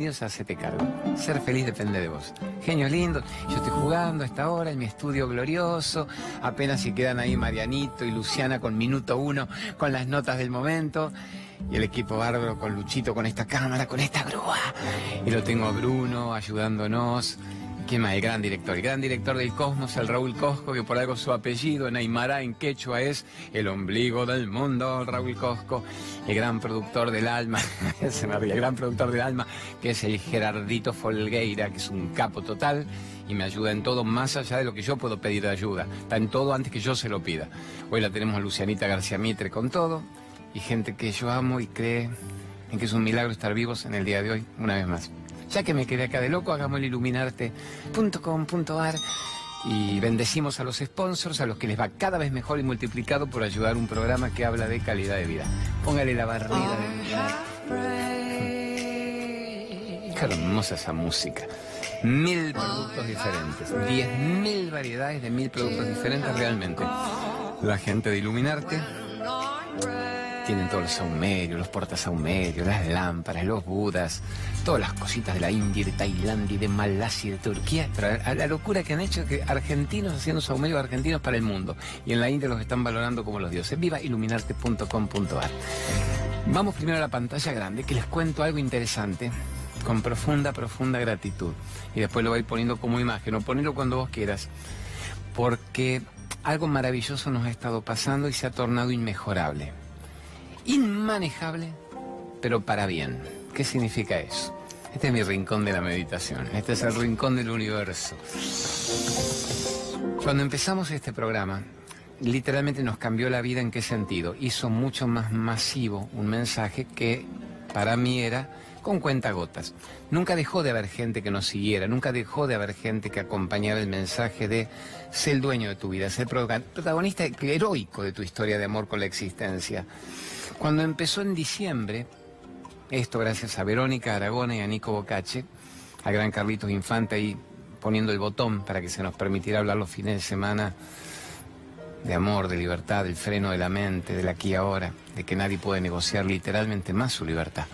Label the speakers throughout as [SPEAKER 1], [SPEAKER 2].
[SPEAKER 1] A Hacete Cargo. Ser feliz depende de vos. Genio lindo. Yo estoy jugando a esta hora en mi estudio glorioso. Apenas si quedan ahí Marianito y Luciana con minuto uno, con las notas del momento. Y el equipo bárbaro con Luchito, con esta cámara, con esta grúa. Y lo tengo a Bruno ayudándonos. ¿Quién más? El gran director. El gran director del Cosmos, el Raúl Cosco, que por algo su apellido en Aymara, en quechua, es el ombligo del mundo, Raúl Cosco. El gran productor del alma, el gran productor del alma, que es el Gerardito Folgueira, que es un capo total y me ayuda en todo, más allá de lo que yo puedo pedir de ayuda. Está en todo antes que yo se lo pida. Hoy la tenemos a Lucianita García Mitre con todo y gente que yo amo y cree en que es un milagro estar vivos en el día de hoy, una vez más. Ya que me quedé acá de loco, hagamos el iluminarte.com.ar y bendecimos a los sponsors, a los que les va cada vez mejor y multiplicado por ayudar un programa que habla de calidad de vida. Póngale la barrida de... Qué hermosa esa música. Mil productos diferentes, diez mil variedades de mil productos diferentes realmente. La gente de Iluminarte tienen todos los saumerios, los portasaumerios, las lámparas, los budas, todas las cositas de la India, de Tailandia, de Malasia, de Turquía. A la locura que han hecho que argentinos haciendo saumerios argentinos para el mundo. Y en la India los están valorando como los dioses. Viva iluminarte.com.ar. Vamos primero a la pantalla grande, que les cuento algo interesante con profunda, profunda gratitud. Y después lo voy poniendo como imagen, o ponerlo cuando vos quieras. Porque algo maravilloso nos ha estado pasando y se ha tornado inmejorable inmanejable, pero para bien. ¿Qué significa eso? Este es mi rincón de la meditación, este es el rincón del universo. Cuando empezamos este programa, literalmente nos cambió la vida en qué sentido. Hizo mucho más masivo un mensaje que para mí era con cuentagotas. Nunca dejó de haber gente que nos siguiera, nunca dejó de haber gente que acompañara el mensaje de ser el dueño de tu vida, ser protagonista heroico de tu historia de amor con la existencia. Cuando empezó en diciembre, esto gracias a Verónica Aragona y a Nico Bocache, a gran Carlitos Infante ahí poniendo el botón para que se nos permitiera hablar los fines de semana de amor, de libertad, del freno de la mente, del aquí y ahora, de que nadie puede negociar literalmente más su libertad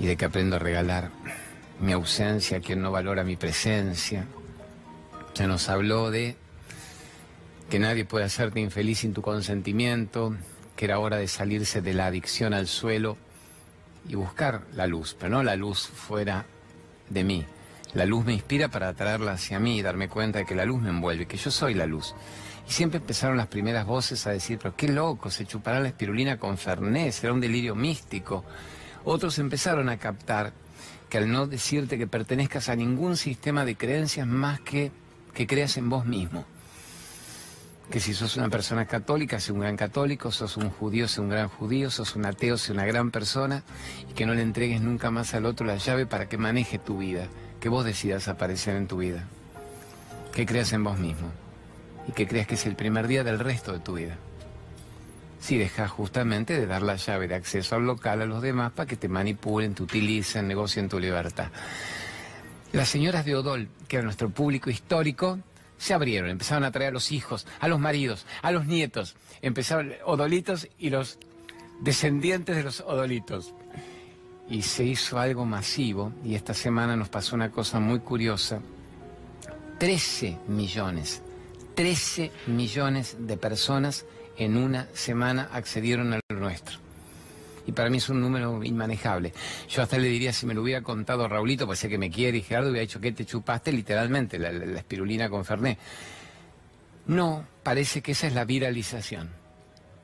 [SPEAKER 1] y de que aprendo a regalar mi ausencia a quien no valora mi presencia. Se nos habló de que nadie puede hacerte infeliz sin tu consentimiento, era hora de salirse de la adicción al suelo y buscar la luz, pero no la luz fuera de mí. La luz me inspira para atraerla hacia mí y darme cuenta de que la luz me envuelve, que yo soy la luz. Y siempre empezaron las primeras voces a decir, pero qué loco, se chupará la espirulina con Fernés, será un delirio místico. Otros empezaron a captar que al no decirte que pertenezcas a ningún sistema de creencias más que que creas en vos mismo que si sos una persona católica, sé un gran católico, sos un judío, sé un gran judío, sos un ateo, sé una gran persona, y que no le entregues nunca más al otro la llave para que maneje tu vida, que vos decidas aparecer en tu vida, que creas en vos mismo, y que creas que es el primer día del resto de tu vida. Si dejas justamente de dar la llave de acceso al local a los demás para que te manipulen, te utilicen, negocien tu libertad. Las señoras de Odol, que era nuestro público histórico, se abrieron, empezaron a traer a los hijos, a los maridos, a los nietos. Empezaron odolitos y los descendientes de los odolitos. Y se hizo algo masivo y esta semana nos pasó una cosa muy curiosa. 13 millones, 13 millones de personas en una semana accedieron al nuestro y para mí es un número inmanejable. Yo hasta le diría, si me lo hubiera contado Raulito, pues sé que me quiere, y Gerardo hubiera dicho que te chupaste literalmente la, espirulina con Fernet. No, parece que esa es la viralización.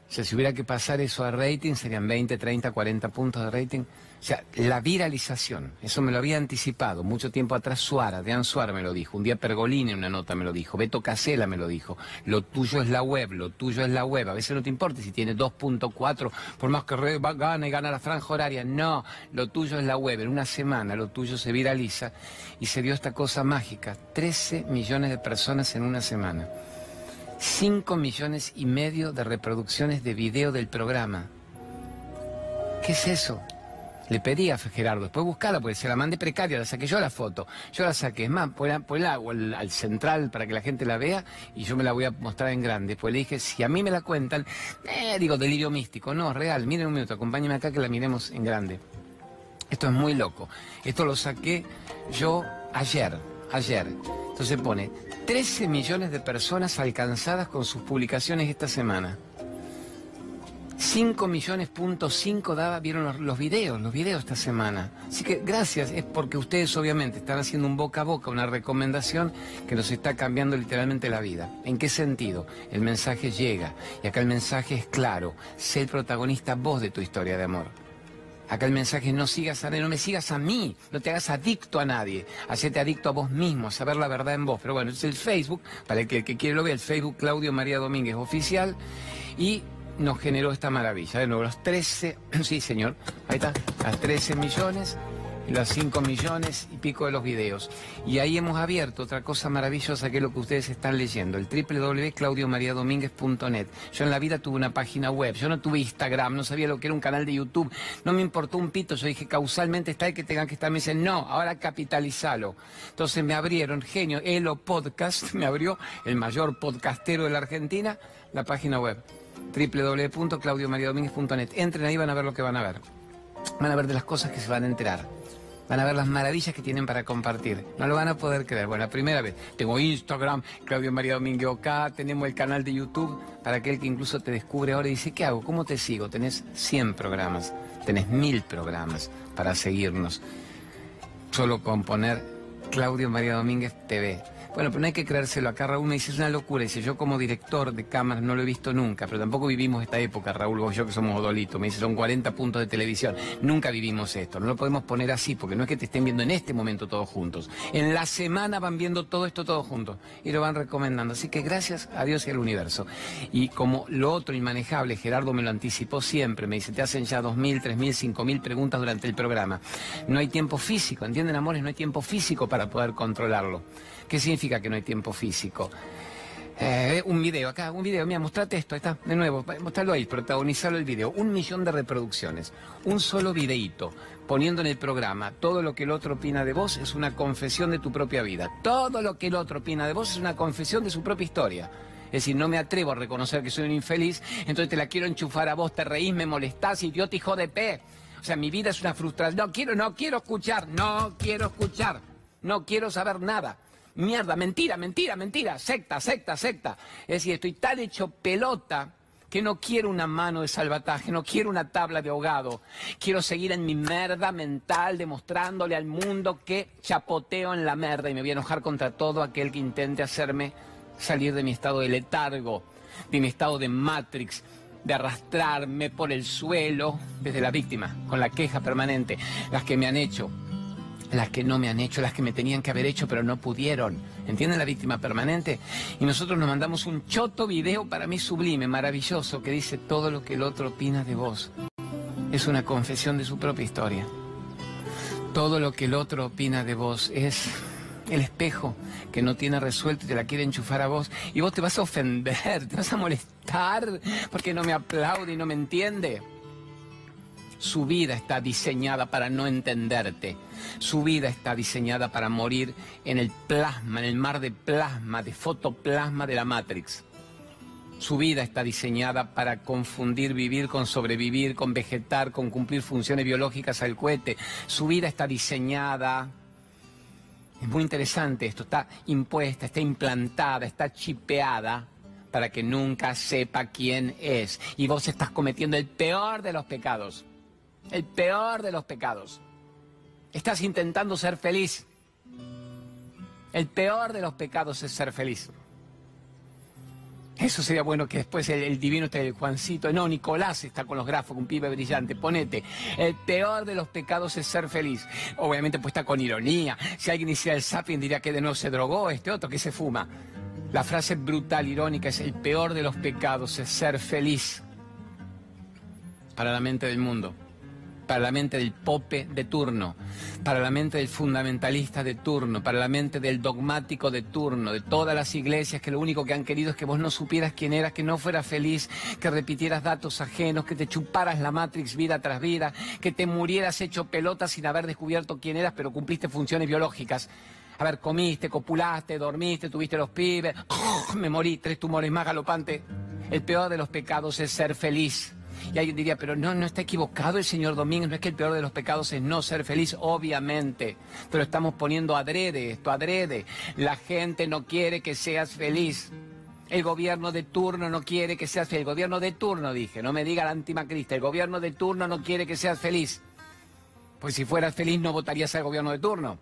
[SPEAKER 1] O sea, si hubiera que pasar eso a rating, serían 20, 30, 40 puntos de rating. O sea, la viralización, eso me lo había anticipado mucho tiempo atrás Suara, Dean Suara me lo dijo, un día Pergolini en una nota me lo dijo, Beto Casela me lo dijo, lo tuyo es la web, lo tuyo es la web, a veces no te importa si tiene 2.4, por más que gane y gana la franja horaria, no, lo tuyo es la web, en una semana lo tuyo se viraliza y se dio esta cosa mágica, 13 millones de personas en una semana. 5 millones y medio de reproducciones de video del programa. ¿Qué es eso? Le pedí a Gerardo, después buscarla, porque se la mandé precaria, la saqué yo la foto. Yo la saqué, es más, ponla, al, al, central para que la gente la vea y yo me la voy a mostrar en grande. Después le dije, si a mí me la cuentan, eh, digo, delirio místico. No, real, miren un minuto, acompáñenme acá que la miremos en grande. Esto es muy loco. Esto lo saqué yo ayer, ayer. Entonces pone 13 millones de personas alcanzadas con sus publicaciones esta semana. 5 millones punto 5 daba, vieron los, videos, los videos esta semana. Así que gracias, es porque ustedes obviamente están haciendo un boca a boca, una recomendación que nos está cambiando literalmente la vida. ¿En qué sentido? El mensaje llega y acá el mensaje es claro, sé el protagonista vos de tu historia de amor. Acá el mensaje es no sigas a nadie, no me sigas a mí, no te hagas adicto a nadie, hacete adicto a vos mismo, a saber la verdad en vos. Pero bueno, es el Facebook, para el que, el que quiere lo vea, el Facebook Claudio María Domínguez Oficial y nos generó esta maravilla. De nuevo, los 13, sí señor, ahí está, las 13 millones y los 5 millones y pico de los videos. Y ahí hemos abierto otra cosa maravillosa que es lo que ustedes están leyendo, el www.claudiomariadomínguez.net. Yo en la vida tuve una página web, yo no tuve Instagram, no sabía lo que era un canal de YouTube, no me importó un pito, yo dije causalmente está el que tengan que estar, me dicen no, ahora capitalizalo. Entonces me abrieron, genio, Elo Podcast, me abrió el mayor podcastero de la Argentina, la página web www.claudiomariadomínguez.net. Entren ahí, van a ver lo que van a ver. Van a ver de las cosas que se van a enterar. Van a ver las maravillas que tienen para compartir. No lo van a poder creer. Bueno, la primera vez. Tengo Instagram, Claudio María Domínguez acá, tenemos el canal de YouTube para aquel que incluso te descubre ahora y dice, ¿qué hago? ¿Cómo te sigo? Tenés 100 programas, tenés 1000 programas para seguirnos. Solo con poner Claudio María Domínguez TV. Bueno, pero no hay que creérselo. Acá Raúl me dice, es una locura. Dice, yo como director de cámaras no lo he visto nunca, pero tampoco vivimos esta época, Raúl, vos y yo que somos odolitos. Me dice, son 40 puntos de televisión. Nunca vivimos esto. No lo podemos poner así, porque no es que te estén viendo en este momento todos juntos. En la semana van viendo todo esto todos juntos y lo van recomendando. Así que gracias a Dios y al universo. Y como lo otro inmanejable, Gerardo me lo anticipó siempre. Me dice, te hacen ya 2.000, 3.000, 5.000 preguntas durante el programa. No hay tiempo físico, ¿entienden, amores? No hay tiempo físico para poder controlarlo. ¿Qué significa que no hay tiempo físico? Eh, un video, acá, un video, mira, mostrate esto, está, de nuevo, mostralo ahí, protagonizarlo el video, un millón de reproducciones, un solo videíto, poniendo en el programa, todo lo que el otro opina de vos es una confesión de tu propia vida, todo lo que el otro opina de vos es una confesión de su propia historia. Es decir, no me atrevo a reconocer que soy un infeliz, entonces te la quiero enchufar a vos, te reís, me molestás, idiota hijo de P. O sea, mi vida es una frustración. No quiero, no quiero escuchar, no quiero escuchar, no quiero saber nada. Mierda, mentira, mentira, mentira, secta, secta, secta. Es decir, estoy tan hecho pelota que no quiero una mano de salvataje, no quiero una tabla de ahogado. Quiero seguir en mi merda mental, demostrándole al mundo que chapoteo en la merda y me voy a enojar contra todo aquel que intente hacerme salir de mi estado de letargo, de mi estado de Matrix, de arrastrarme por el suelo desde la víctima, con la queja permanente, las que me han hecho, las que no me han hecho, las que me tenían que haber hecho pero no pudieron. ¿Entienden la víctima permanente? Y nosotros nos mandamos un choto video para mí sublime, maravilloso, que dice todo lo que el otro opina de vos. Es una confesión de su propia historia. Todo lo que el otro opina de vos es el espejo que no tiene resuelto y te la quiere enchufar a vos. Y vos te vas a ofender, te vas a molestar porque no me aplaude y no me entiende. Su vida está diseñada para no entenderte. Su vida está diseñada para morir en el plasma, en el mar de plasma, de fotoplasma de la Matrix. Su vida está diseñada para confundir vivir con sobrevivir, con vegetar, con cumplir funciones biológicas al cohete. Su vida está diseñada es muy interesante esto, está impuesta, está implantada, está chipeada para que nunca sepa quién es. Y vos estás cometiendo el peor de los pecados el peor de los pecados. Estás intentando ser feliz. El peor de los pecados es ser feliz. Eso sería bueno que después el, divino esté el Juancito. No, Nicolás está con los grafos, un pibe brillante. Ponete. El peor de los pecados es ser feliz. Obviamente pues está con ironía. Si alguien hiciera el sapien diría que de nuevo se drogó este otro que se fuma. La frase brutal, irónica, es el peor de los pecados es ser feliz. Para la mente del mundo para la mente del pope de turno, para la mente del fundamentalista de turno, para la mente del dogmático de turno, de todas las iglesias que lo único que han querido es que vos no supieras quién eras, que no fueras feliz, que repitieras datos ajenos, que te chuparas la Matrix vida tras vida, que te murieras hecho pelota sin haber descubierto quién eras, pero cumpliste funciones biológicas. A ver, comiste, copulaste, dormiste, tuviste los pibes, me morí, tres tumores más galopantes. El peor de los pecados es ser feliz Y alguien diría, pero no, no está equivocado el señor Domínguez, no es que el peor de los pecados es no ser feliz, obviamente. Pero estamos poniendo adrede esto, adrede. La gente no quiere que seas feliz. El gobierno de turno no quiere que seas feliz. El gobierno de turno, dije, no me diga la antimacrista. El gobierno de turno no quiere que seas feliz. Pues si fueras feliz no votarías al gobierno de turno.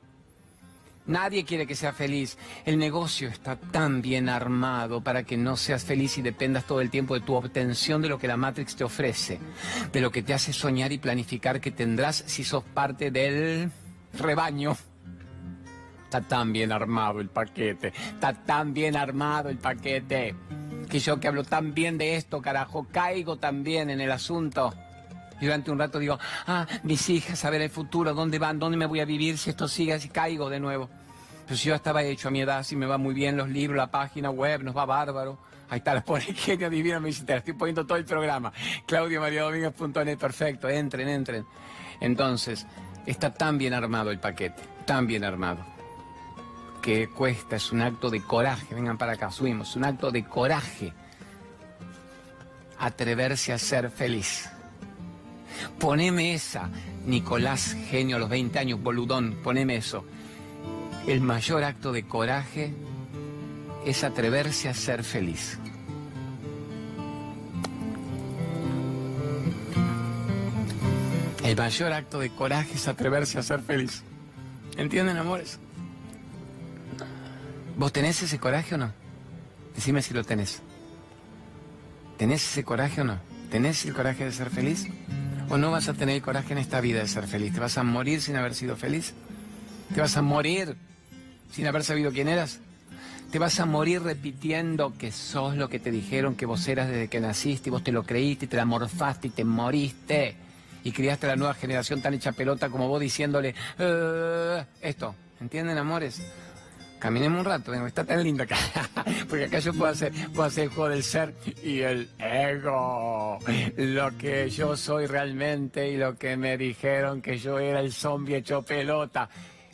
[SPEAKER 1] Nadie quiere que seas feliz. El negocio está tan bien armado para que no seas feliz y dependas todo el tiempo de tu obtención de lo que la Matrix te ofrece, de lo que te hace soñar y planificar que tendrás si sos parte del rebaño. Está tan bien armado el paquete, está tan bien armado el paquete, que yo que hablo tan bien de esto, carajo, caigo también en el asunto. Y durante un rato digo, ah, mis hijas, a ver el futuro, ¿dónde van? ¿Dónde me voy a vivir si esto sigue así? Caigo de nuevo. Pero si yo estaba hecho a mi edad, si me va muy bien los libros, la página web, nos va bárbaro. Ahí está, la pone genio divina, me te estoy poniendo todo el programa. Claudio María Domínguez.net, perfecto, entren, entren. Entonces, está tan bien armado el paquete, tan bien armado, que cuesta, es un acto de coraje, vengan para acá, subimos, un acto de coraje atreverse a ser feliz. Poneme esa, Nicolás, genio a los 20 años, boludón, poneme eso. El mayor acto de coraje es atreverse a ser feliz. El mayor acto de coraje es atreverse a ser feliz. ¿Entienden, amores? ¿Vos tenés ese coraje o no? Decime si lo tenés. ¿Tenés ese coraje o no? ¿Tenés el coraje de ser feliz? ¿O no vas a tener el coraje en esta vida de ser feliz? ¿Te vas a morir sin haber sido feliz? ¿Te vas a morir sin haber sabido quién eras? ¿Te vas a morir repitiendo que sos lo que te dijeron que vos eras desde que naciste y vos te lo creíste y te la morfaste y te moriste? Y criaste a la nueva generación tan hecha pelota como vos diciéndole eh, esto. ¿Entienden, amores? Caminemos un rato, está tan linda acá. Porque acá yo puedo hacer, puedo hacer el juego del ser y el ego. Lo que yo soy realmente y lo que me dijeron que yo era el zombie hecho pelota.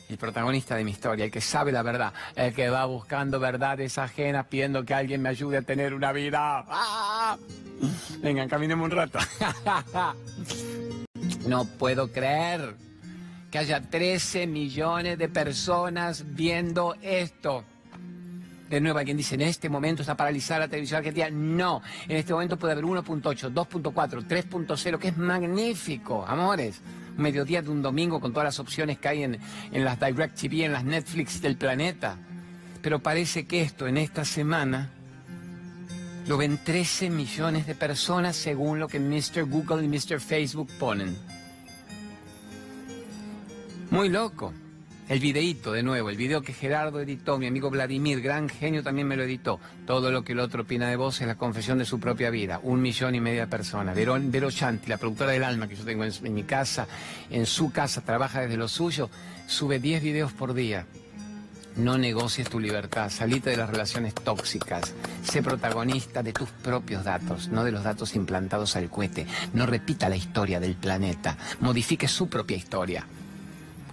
[SPEAKER 1] El protagonista de mi historia, el que sabe la verdad, el que va buscando verdades ajenas pidiendo que alguien me ayude a tener una vida. ¡Ah! Vengan, caminemos un rato. no puedo creer que haya 13 millones de personas viendo esto. De nuevo, alguien dice, en este momento está paralizada la televisión argentina. No, en este momento puede haber 1.8, 2.4, 3.0, que es magnífico, amores. mediodía de un domingo con todas las opciones que hay en, en las Direct TV, en las Netflix del planeta. Pero parece que esto en esta semana lo ven 13 millones de personas según lo que Mr. Google y Mr. Facebook ponen. Muy loco. El videíto, de nuevo, el video que Gerardo editó, mi amigo Vladimir, gran genio, también me lo editó. Todo lo que el otro opina de vos es la confesión de su propia vida. Un millón y media de personas. Vero, Vero Chanti, la productora del alma que yo tengo en, mi casa, en su casa, trabaja desde lo suyo, sube 10 videos por día. No negocies tu libertad, salite de las relaciones tóxicas, sé protagonista de tus propios datos, no de los datos implantados al cohete. No repita la historia del planeta, modifique su propia historia.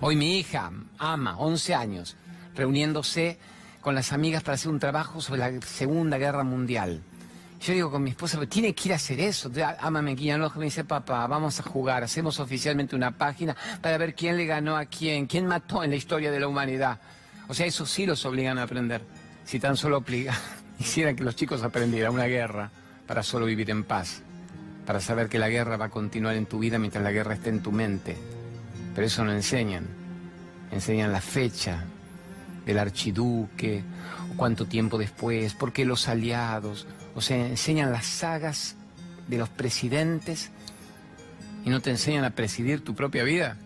[SPEAKER 1] Hoy mi hija, ama, 11 años, reuniéndose con las amigas para hacer un trabajo sobre la Segunda Guerra Mundial. Yo digo con mi esposa, tiene que ir a hacer eso. Ama me guía me dice, papá, vamos a jugar, hacemos oficialmente una página para ver quién le ganó a quién, quién mató en la historia de la humanidad. O sea, eso sí los obligan a aprender. Si tan solo hicieran que los chicos aprendieran una guerra para solo vivir en paz, para saber que la guerra va a continuar en tu vida mientras la guerra esté en tu mente pero eso no enseñan. Enseñan la fecha del archiduque, cuánto tiempo después, por qué los aliados, o sea, enseñan las sagas de los presidentes y no te enseñan a presidir tu propia vida.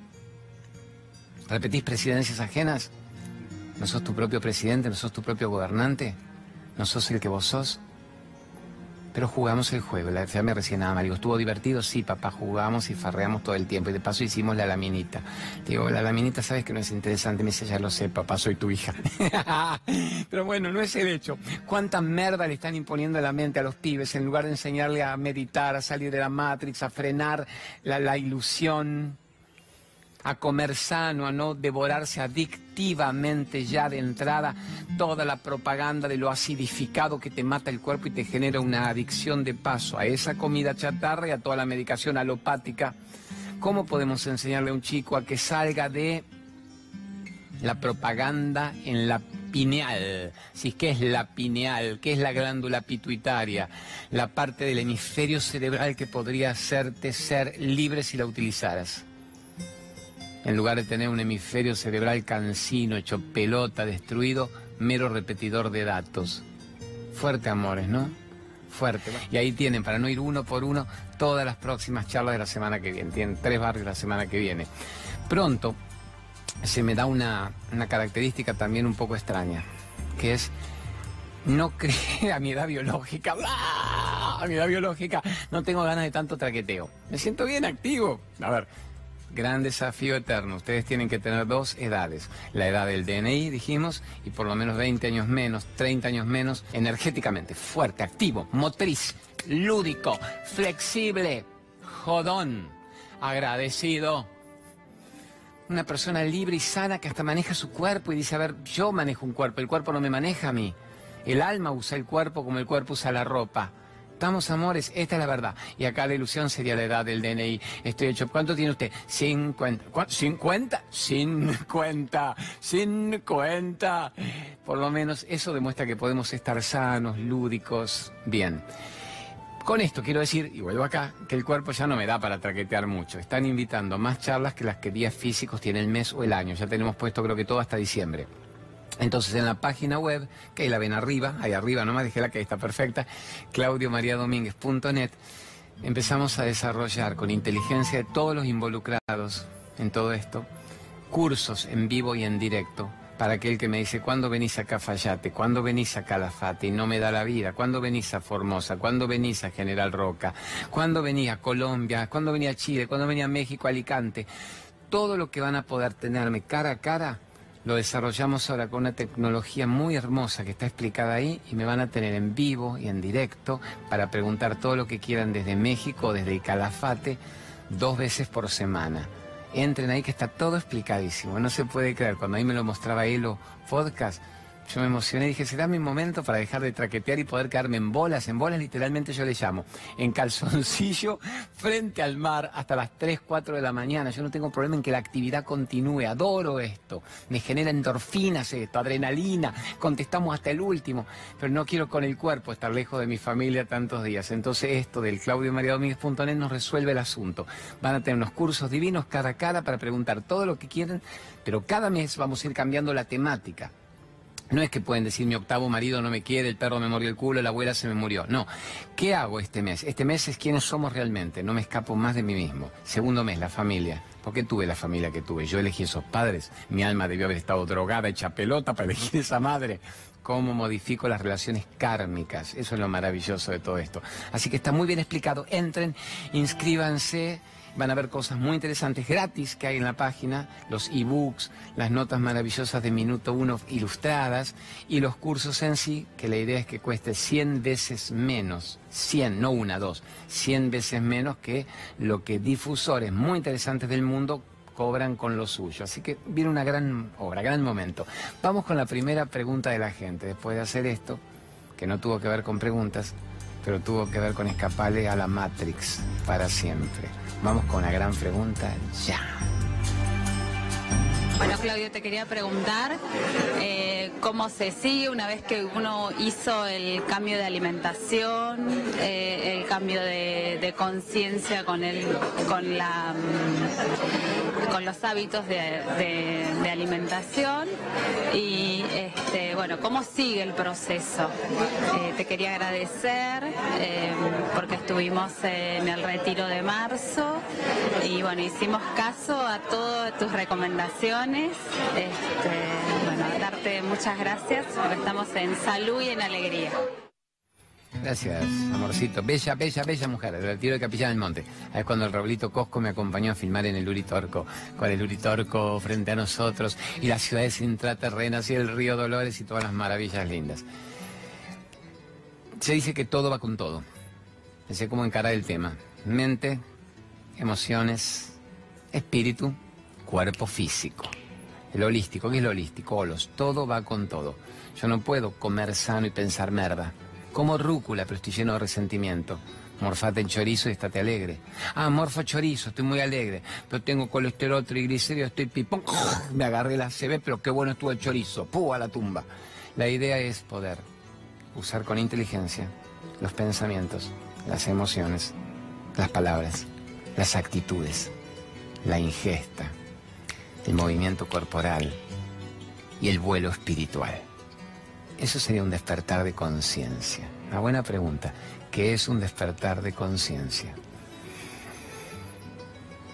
[SPEAKER 1] ¿Repetís presidencias ajenas? ¿No sos tu propio presidente? ¿No sos tu propio gobernante? ¿No sos el que vos sos? Pero jugamos el juego. La FA me recién nada. Digo, ¿estuvo divertido? Sí, papá, jugamos y farreamos todo el tiempo. Y de paso hicimos la laminita. Digo, la laminita, ¿sabes que no es interesante? Me dice, ya lo sé, papá, soy tu hija. Pero bueno, no es el hecho. ¿Cuánta merda le están imponiendo a la mente a los pibes en lugar de enseñarle a meditar, a salir de la Matrix, a frenar la ilusión? A comer sano, a no devorarse adictivamente ya de entrada toda la propaganda de lo acidificado que te mata el cuerpo y te genera una adicción de paso a esa comida chatarra y a toda la medicación alopática. ¿Cómo podemos enseñarle a un chico a que salga de la propaganda en la pineal. Si ¿Qué es la pineal? ¿Qué es la glándula pituitaria? La parte del hemisferio cerebral que podría hacerte ser libre si la utilizaras. En lugar de tener un hemisferio cerebral cansino, hecho pelota, destruido, mero repetidor de datos. Fuerte, amores, ¿no? Fuerte. Y ahí tienen, para no ir uno por uno, todas las próximas charlas de la semana que viene. Tienen tres barrios la semana que viene. Pronto, se me da una, característica también un poco extraña, que es no cree a mi edad biológica, a mi edad biológica, no tengo ganas de tanto traqueteo. Me siento bien activo. A ver, gran desafío eterno. Ustedes tienen que tener dos edades. La edad del DNI, dijimos, y por lo menos 20 años menos, 30 años menos, energéticamente, fuerte, activo, motriz, lúdico, flexible, jodón, agradecido una persona libre y sana que hasta maneja su cuerpo y dice, a ver, yo manejo un cuerpo, el cuerpo no me maneja a mí. El alma usa el cuerpo como el cuerpo usa la ropa. Estamos amores, esta es la verdad. Y acá la ilusión sería la edad del DNI. Estoy hecho, ¿cuánto tiene usted? 50. ¿50? 50. 50. Por lo menos eso demuestra que podemos estar sanos, lúdicos, bien. Con esto quiero decir, y vuelvo acá, que el cuerpo ya no me da para traquetear mucho. Están invitando más charlas que las que días físicos tiene el mes o el año. Ya tenemos puesto creo que todo hasta diciembre. Entonces en la página web, que ahí la ven arriba, ahí arriba nomás, dije la que ahí está perfecta, claudiomariadomínguez.net, empezamos a desarrollar con inteligencia de todos los involucrados en todo esto, cursos en vivo y en directo para aquel que me dice, ¿cuándo venís a Cafayate? ¿Cuándo venís a Calafate? Y no me da la vida. ¿Cuándo venís a Formosa? ¿Cuándo venís a General Roca? ¿Cuándo venís a Colombia? ¿Cuándo venís a Chile? ¿Cuándo venís a México, Alicante? Todo lo que van a poder tenerme cara a cara lo desarrollamos ahora con una tecnología muy hermosa que está explicada ahí y me van a tener en vivo y en directo para preguntar todo lo que quieran desde México, desde Calafate, dos veces por semana entren ahí que está todo explicadísimo. No se puede creer. Cuando ahí me lo mostraba Elo Podcast, yo me emocioné y dije, será mi momento para dejar de traquetear y poder quedarme en bolas. En bolas literalmente yo le llamo. En calzoncillo, frente al mar, hasta las 3, 4 de la mañana. Yo no tengo problema en que la actividad continúe. Adoro esto. Me genera endorfinas esto, adrenalina. Contestamos hasta el último. Pero no quiero con el cuerpo estar lejos de mi familia tantos días. Entonces esto del claudiomariadomínguez.net nos resuelve el asunto. Van a tener unos cursos divinos cada a cada para preguntar todo lo que quieren. Pero cada mes vamos a ir cambiando la temática. No es que pueden decir mi octavo marido no me quiere, el perro me mordió el culo, la abuela se me murió. No. ¿Qué hago este mes? Este mes es quiénes somos realmente. No me escapo más de mí mismo. Segundo mes, la familia. ¿Por qué tuve la familia que tuve? Yo elegí esos padres. Mi alma debió haber estado drogada, hecha pelota para elegir esa madre. ¿Cómo modifico las relaciones kármicas? Eso es lo maravilloso de todo esto. Así que está muy bien explicado. Entren, inscríbanse. Van a ver cosas muy interesantes gratis que hay en la página, los ebooks, las notas maravillosas de Minuto 1 ilustradas y los cursos en sí, que la idea es que cueste 100 veces menos, 100, no una, dos, 100 veces menos que lo que difusores muy interesantes del mundo cobran con lo suyo. Así que viene una gran obra, gran momento. Vamos con la primera pregunta de la gente. Después de hacer esto, que no tuvo que ver con preguntas, pero tuvo que ver con escaparle a la Matrix para siempre. Vamos con la gran pregunta ya.
[SPEAKER 2] Bueno, Claudio, te quería preguntar eh, cómo se sigue una vez que uno hizo el cambio de alimentación, eh, el cambio de, conciencia con con la, con los hábitos de, alimentación y este, bueno, cómo sigue el proceso. Eh, te quería agradecer porque estuvimos en el retiro de marzo y bueno, hicimos caso a todas tus recomendaciones este, bueno, darte muchas gracias porque estamos en salud y en alegría.
[SPEAKER 1] Gracias, amorcito. Bella, bella, bella mujer, del retiro de Capilla del Monte. Es cuando el Raulito Cosco me acompañó a filmar en el Uritorco, con el Uritorco frente a nosotros, y las ciudades intraterrenas y el río Dolores y todas las maravillas lindas. Se dice que todo va con todo. Sé cómo encarar el tema. Mente, emociones, espíritu, cuerpo físico. El holístico, ¿qué es el holístico? Holos, todo va con todo. Yo no puedo comer sano y pensar merda. Como rúcula, pero estoy lleno de resentimiento. Morfate en chorizo y estate alegre. Ah, morfo chorizo, estoy muy alegre. Pero tengo colesterol, triglicéridos, estoy pipón. Me agarré la CB, pero qué bueno estuvo el chorizo. ¡Pú! a la tumba. La idea es poder usar con inteligencia los pensamientos, las emociones, las palabras, las actitudes, la ingesta, el movimiento corporal y el vuelo espiritual. Eso sería un despertar de conciencia. Una buena pregunta. ¿Qué es un despertar de conciencia?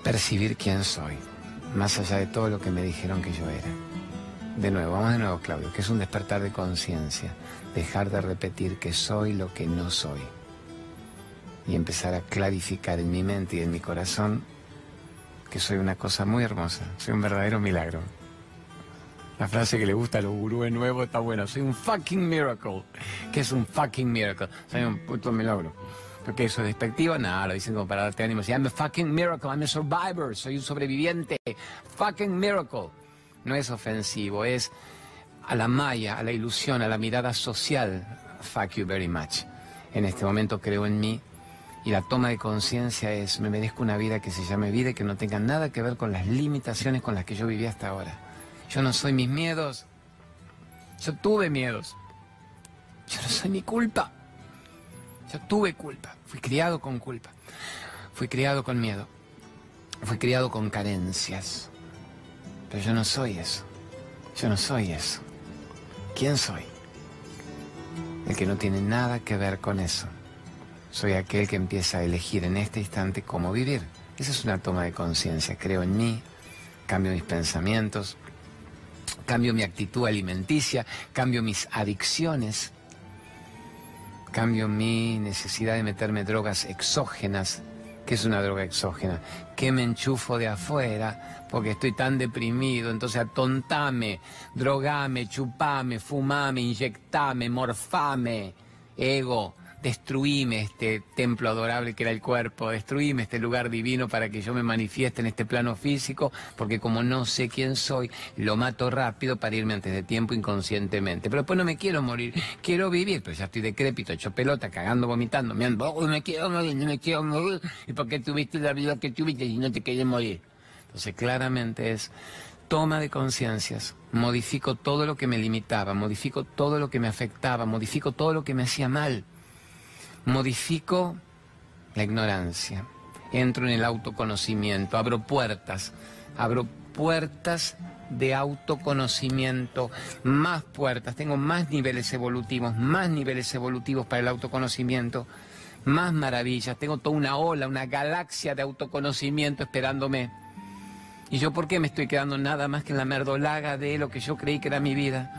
[SPEAKER 1] Percibir quién soy, más allá de todo lo que me dijeron que yo era. De nuevo, vamos de nuevo, Claudio. ¿Qué es un despertar de conciencia? Dejar de repetir que soy lo que no soy. Y empezar a clarificar en mi mente y en mi corazón que soy una cosa muy hermosa, soy un verdadero milagro. La frase que le gusta a los gurúes nuevos está buena, soy un fucking miracle. ¿Qué es un fucking miracle? Soy un puto milagro. Porque eso es despectivo, nada, lo dicen como para darte ánimo. I'm a fucking miracle, I'm a survivor, soy un sobreviviente. Fucking miracle. No es ofensivo, es a la maya, a la ilusión, a la mirada social. Fuck you very much. En este momento creo en mí, y la toma de conciencia es, me merezco una vida que se llame vida y que no tenga nada que ver con las limitaciones con las que yo viví hasta ahora. Yo no soy mis miedos. Yo tuve miedos. Yo no soy mi culpa. Yo tuve culpa. Fui criado con culpa. Fui criado con miedo. Fui criado con carencias. Pero yo no soy eso. Yo no soy eso. ¿Quién soy? El que no tiene nada que ver con eso. Soy aquel que empieza a elegir en este instante cómo vivir. Esa es una toma de conciencia. Creo en mí, cambio mis pensamientos, cambio mi actitud alimenticia, cambio mis adicciones, cambio mi necesidad de meterme drogas exógenas. ¿Qué es una droga exógena? Que me enchufo de afuera porque estoy tan deprimido, entonces atontame, drogame, chupame, fumame, inyectame, morfame, ego, destruíme este templo adorable que era el cuerpo, destruíme este lugar divino para que yo me manifieste en este plano físico, porque como no sé quién soy, lo mato rápido para irme antes de tiempo inconscientemente. Pero después no me quiero morir, quiero vivir, pero ya estoy decrépito, hecho pelota, cagando, vomitando, me oh, me quiero morir, no me quiero morir, ¿y por qué tuviste la vida que tuviste y no te quieres morir? Entonces claramente es toma de conciencias, modifico todo lo que me limitaba, modifico todo lo que me afectaba, modifico todo lo que me hacía mal modifico la ignorancia, entro en el autoconocimiento, abro puertas, abro puertas de autoconocimiento, más puertas, tengo más niveles evolutivos, más niveles evolutivos para el autoconocimiento, más maravillas, tengo toda una ola, una galaxia de autoconocimiento esperándome. ¿Y yo por qué me estoy quedando nada más que en la merdolaga de lo que yo creí que era mi vida?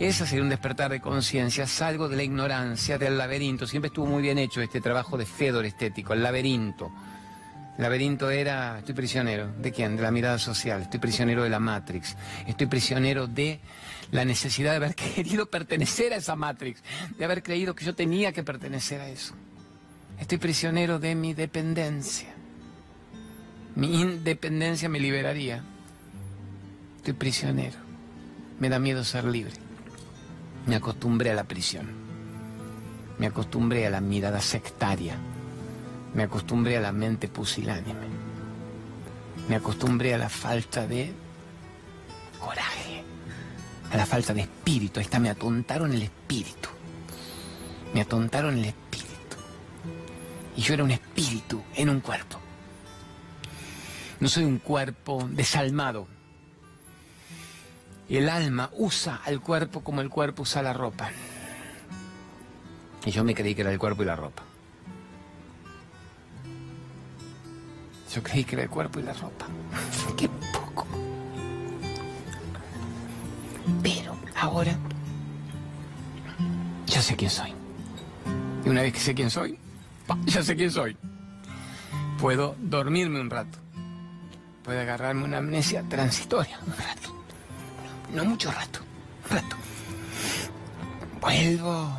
[SPEAKER 1] Esa sería un despertar de conciencia. Salgo de la ignorancia, del laberinto. Siempre estuvo muy bien hecho este trabajo de Fedor estético, el laberinto. El laberinto era, estoy prisionero. ¿De quién? De la mirada social. Estoy prisionero de la Matrix. Estoy prisionero de la necesidad de haber querido pertenecer a esa Matrix. De haber creído que yo tenía que pertenecer a eso. Estoy prisionero de mi dependencia. Mi independencia me liberaría. Estoy prisionero. Me da miedo ser libre. Me acostumbré a la prisión. Me acostumbré a la mirada sectaria. Me acostumbré a la mente pusilánime. Me acostumbré a la falta de coraje. A la falta de espíritu. Ahí está, me atontaron el espíritu. Me atontaron el espíritu. Y yo era un espíritu en un cuerpo. No soy un cuerpo desalmado el alma usa al cuerpo como el cuerpo usa la ropa. Y yo me creí que era el cuerpo y la ropa. Yo creí que era el cuerpo y la ropa. Qué poco. Pero ahora ya sé quién soy. Y una vez que sé quién soy, ya sé quién soy. Puedo dormirme un rato. Puedo agarrarme una amnesia transitoria un rato no mucho rato, rato. Vuelvo,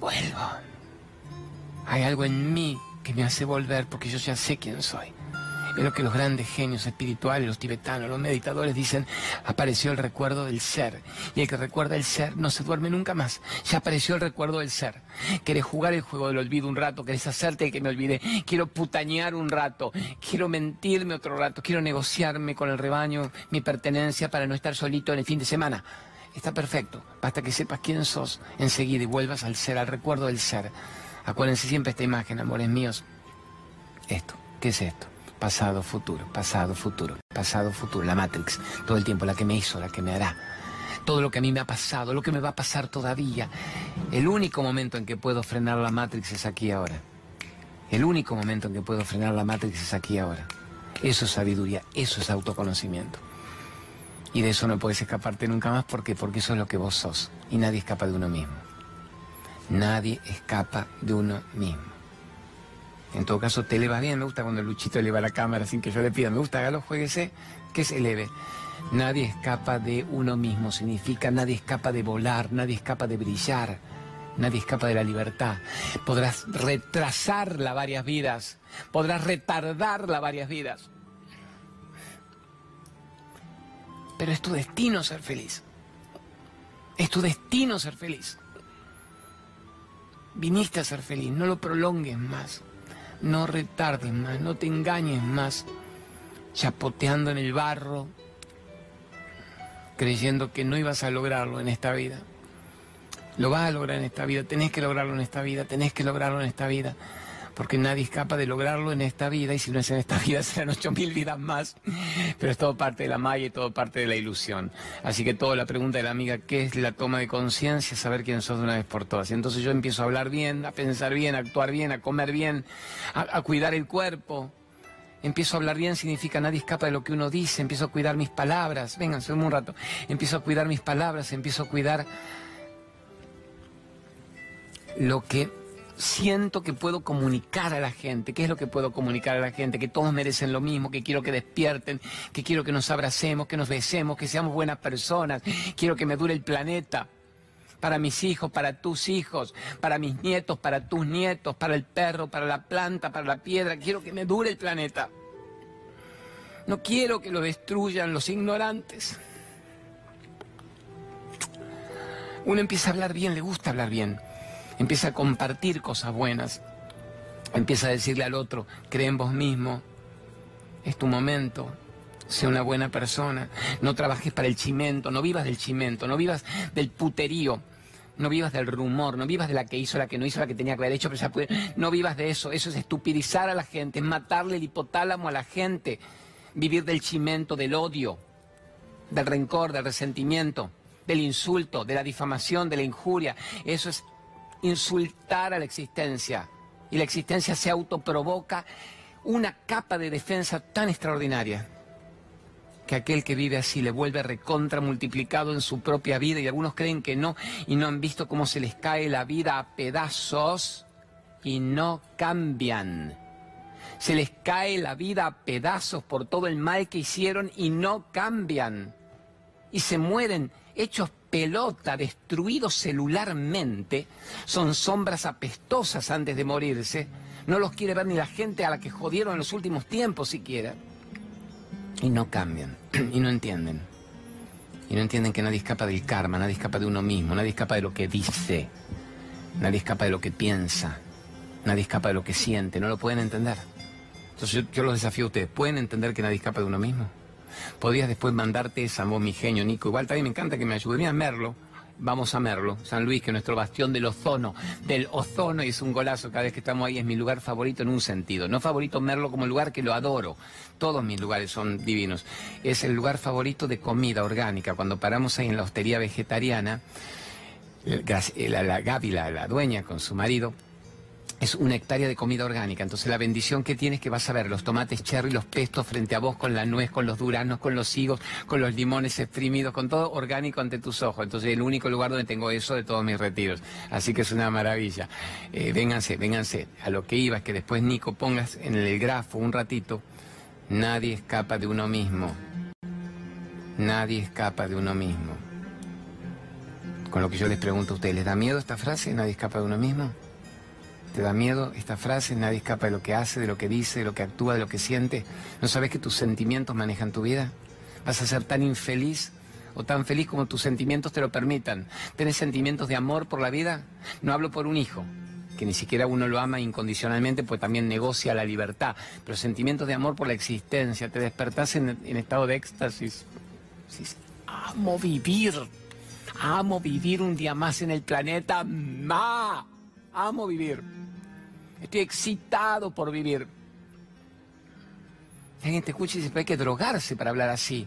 [SPEAKER 1] vuelvo. Hay algo en mí que me hace volver porque yo ya sé quién soy. Lo que los grandes genios espirituales, los tibetanos, los meditadores dicen, apareció el recuerdo del ser. Y el que recuerda el ser no se duerme nunca más. Ya apareció el recuerdo del ser. Querés jugar el juego del olvido un rato, querés hacerte el que me olvide. Quiero putañear un rato, quiero mentirme otro rato, quiero negociarme con el rebaño mi pertenencia para no estar solito en el fin de semana. Está perfecto. Basta que sepas quién sos enseguida y vuelvas al ser, al recuerdo del ser. Acuérdense siempre esta imagen, amores míos. Esto, ¿qué es esto? Pasado, futuro, pasado, futuro, pasado, futuro. La Matrix, todo el tiempo, la que me hizo, la que me hará. Todo lo que a mí me ha pasado, lo que me va a pasar todavía. El único momento en que puedo frenar la Matrix es aquí ahora. El único momento en que puedo frenar la Matrix es aquí ahora. Eso es sabiduría, eso es autoconocimiento. Y de eso no puedes escaparte nunca más. ¿Por qué? Porque eso es lo que vos sos. Y nadie escapa de uno mismo. Nadie escapa de uno mismo. En todo caso, te elevas bien. Me gusta cuando Luchito eleva la cámara sin que yo le pida. Me gusta, hágalo, jueguese, que se eleve. Nadie escapa de uno mismo. Significa nadie escapa de volar, nadie escapa de brillar. Nadie escapa de la libertad. Podrás retrasarla varias vidas. Podrás retardarla varias vidas. Pero es tu destino ser feliz. Es tu destino ser feliz. Viniste a ser feliz, no lo prolongues más. No retardes más, no te engañes más. Chapoteando en el barro, creyendo que no ibas a lograrlo en esta vida. Lo vas a lograr en esta vida, tenés que lograrlo en esta vida, tenés que lograrlo en esta vida porque nadie es capaz de lograrlo en esta vida, y si no es en esta vida serán ocho mil vidas más, pero es todo parte de la malla y todo parte de la ilusión. Así que toda la pregunta de la amiga, ¿qué es la toma de conciencia? Saber quién sos de una vez por todas. Y entonces yo empiezo a hablar bien, a pensar bien, a actuar bien, a comer bien, a, a cuidar el cuerpo, Empiezo a hablar bien significa nadie escapa de lo que uno dice, empiezo a cuidar mis palabras, vengan, un rato, empiezo a cuidar mis palabras, empiezo a cuidar lo que siento que puedo comunicar a la gente. ¿Qué es lo que puedo comunicar a la gente? Que todos merecen lo mismo, que quiero que despierten, que quiero que nos abracemos, que nos besemos, que seamos buenas personas. Quiero que me dure el planeta. Para mis hijos, para tus hijos, para mis nietos, para tus nietos, para el perro, para la planta, para la piedra. Quiero que me dure el planeta. No quiero que lo destruyan los ignorantes. Uno empieza a hablar bien, le gusta hablar bien empieza a compartir cosas buenas, empieza a decirle al otro, cree en vos mismo, es tu momento, sé una buena persona, no trabajes para el chimento, no vivas del chimento, no vivas del puterío, no vivas del rumor, no vivas de la que hizo, la que no hizo, la que tenía que haber hecho, pero no vivas de eso, eso es estupidizar a la gente, es matarle el hipotálamo a la gente, vivir del chimento, del odio, del rencor, del resentimiento, del insulto, de la difamación, de la injuria, eso es insultar a la existencia y la existencia se autoprovoca una capa de defensa tan extraordinaria que aquel que vive así le vuelve recontra multiplicado en su propia vida y algunos creen que no y no han visto cómo se les cae la vida a pedazos y no cambian. Se les cae la vida a pedazos por todo el mal que hicieron y no cambian. Y se mueren hechos pelota, destruidos celularmente, son sombras apestosas antes de morirse. No los quiere ver ni la gente a la que jodieron en los últimos tiempos siquiera. Y no cambian, y no entienden. Y no entienden que nadie escapa del karma, nadie escapa de uno mismo, nadie escapa de lo que dice, nadie escapa de lo que piensa, nadie escapa de lo que siente, no lo pueden entender. Entonces yo, yo los desafío a ustedes, ¿pueden entender que nadie escapa de uno mismo? Podrías después mandarte esa voz, mi genio, Nico. Igual también me encanta que me ayude. Mira, Merlo. Vamos a Merlo, San Luis, que es nuestro bastión del ozono, del ozono, y es un golazo cada vez que estamos ahí, es mi lugar favorito en un sentido. No favorito Merlo como lugar que lo adoro, todos mis lugares son divinos. Es el lugar favorito de comida orgánica. Cuando paramos ahí en la hostería vegetariana, la, la Gaby, la dueña, con su marido, es una hectárea de comida orgánica. Entonces la bendición que tienes es que vas a ver los tomates cherry, los pestos frente a vos, con la nuez, con los duranos, con los higos, con los limones exprimidos, con todo orgánico ante tus ojos. Entonces el único lugar donde tengo eso de todos mis retiros. Así que es una maravilla. Eh, vénganse, vénganse. A lo que iba es que después, Nico, pongas en el grafo un ratito, nadie escapa de uno mismo. Nadie escapa de uno mismo. Con lo que yo les pregunto a ustedes, ¿les da miedo esta frase? ¿Nadie escapa de uno mismo? ¿Te da miedo esta frase? Nadie escapa de lo que hace, de lo que dice, de lo que actúa, de lo que siente. ¿No sabes que tus sentimientos manejan tu vida? ¿Vas a ser tan infeliz o tan feliz como tus sentimientos te lo permitan? ¿Tienes sentimientos de amor por la vida? No hablo por un hijo, que ni siquiera uno lo ama incondicionalmente, pues también negocia la libertad. Pero sentimientos de amor por la existencia, te despertás en, estado de éxtasis. Amo vivir, amo vivir un día más en el planeta. Ma, amo vivir. Estoy excitado por vivir. Alguien te escucha y dice, pero hay que drogarse para hablar así.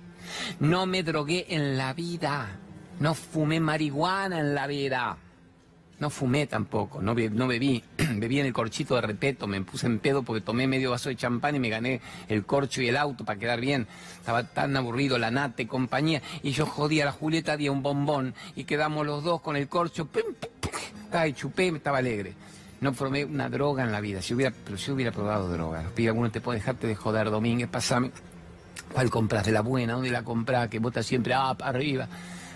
[SPEAKER 1] No me drogué en la vida. No fumé marihuana en la vida. No fumé tampoco, no, bebí. bebí en el corchito de repeto, me puse en pedo porque tomé medio vaso de champán y me gané el corcho y el auto para quedar bien. Estaba tan aburrido, la nate, compañía. Y yo jodía a la Julieta, di un bombón y quedamos los dos con el corcho. y chupé, estaba alegre. No probé una droga en la vida. Si hubiera, pero si hubiera probado droga. Pide alguno te puede dejarte de joder, Domínguez, pasame. ¿Cuál compras? ¿De la buena? ¿Dónde la compras? Que vota siempre ah, arriba.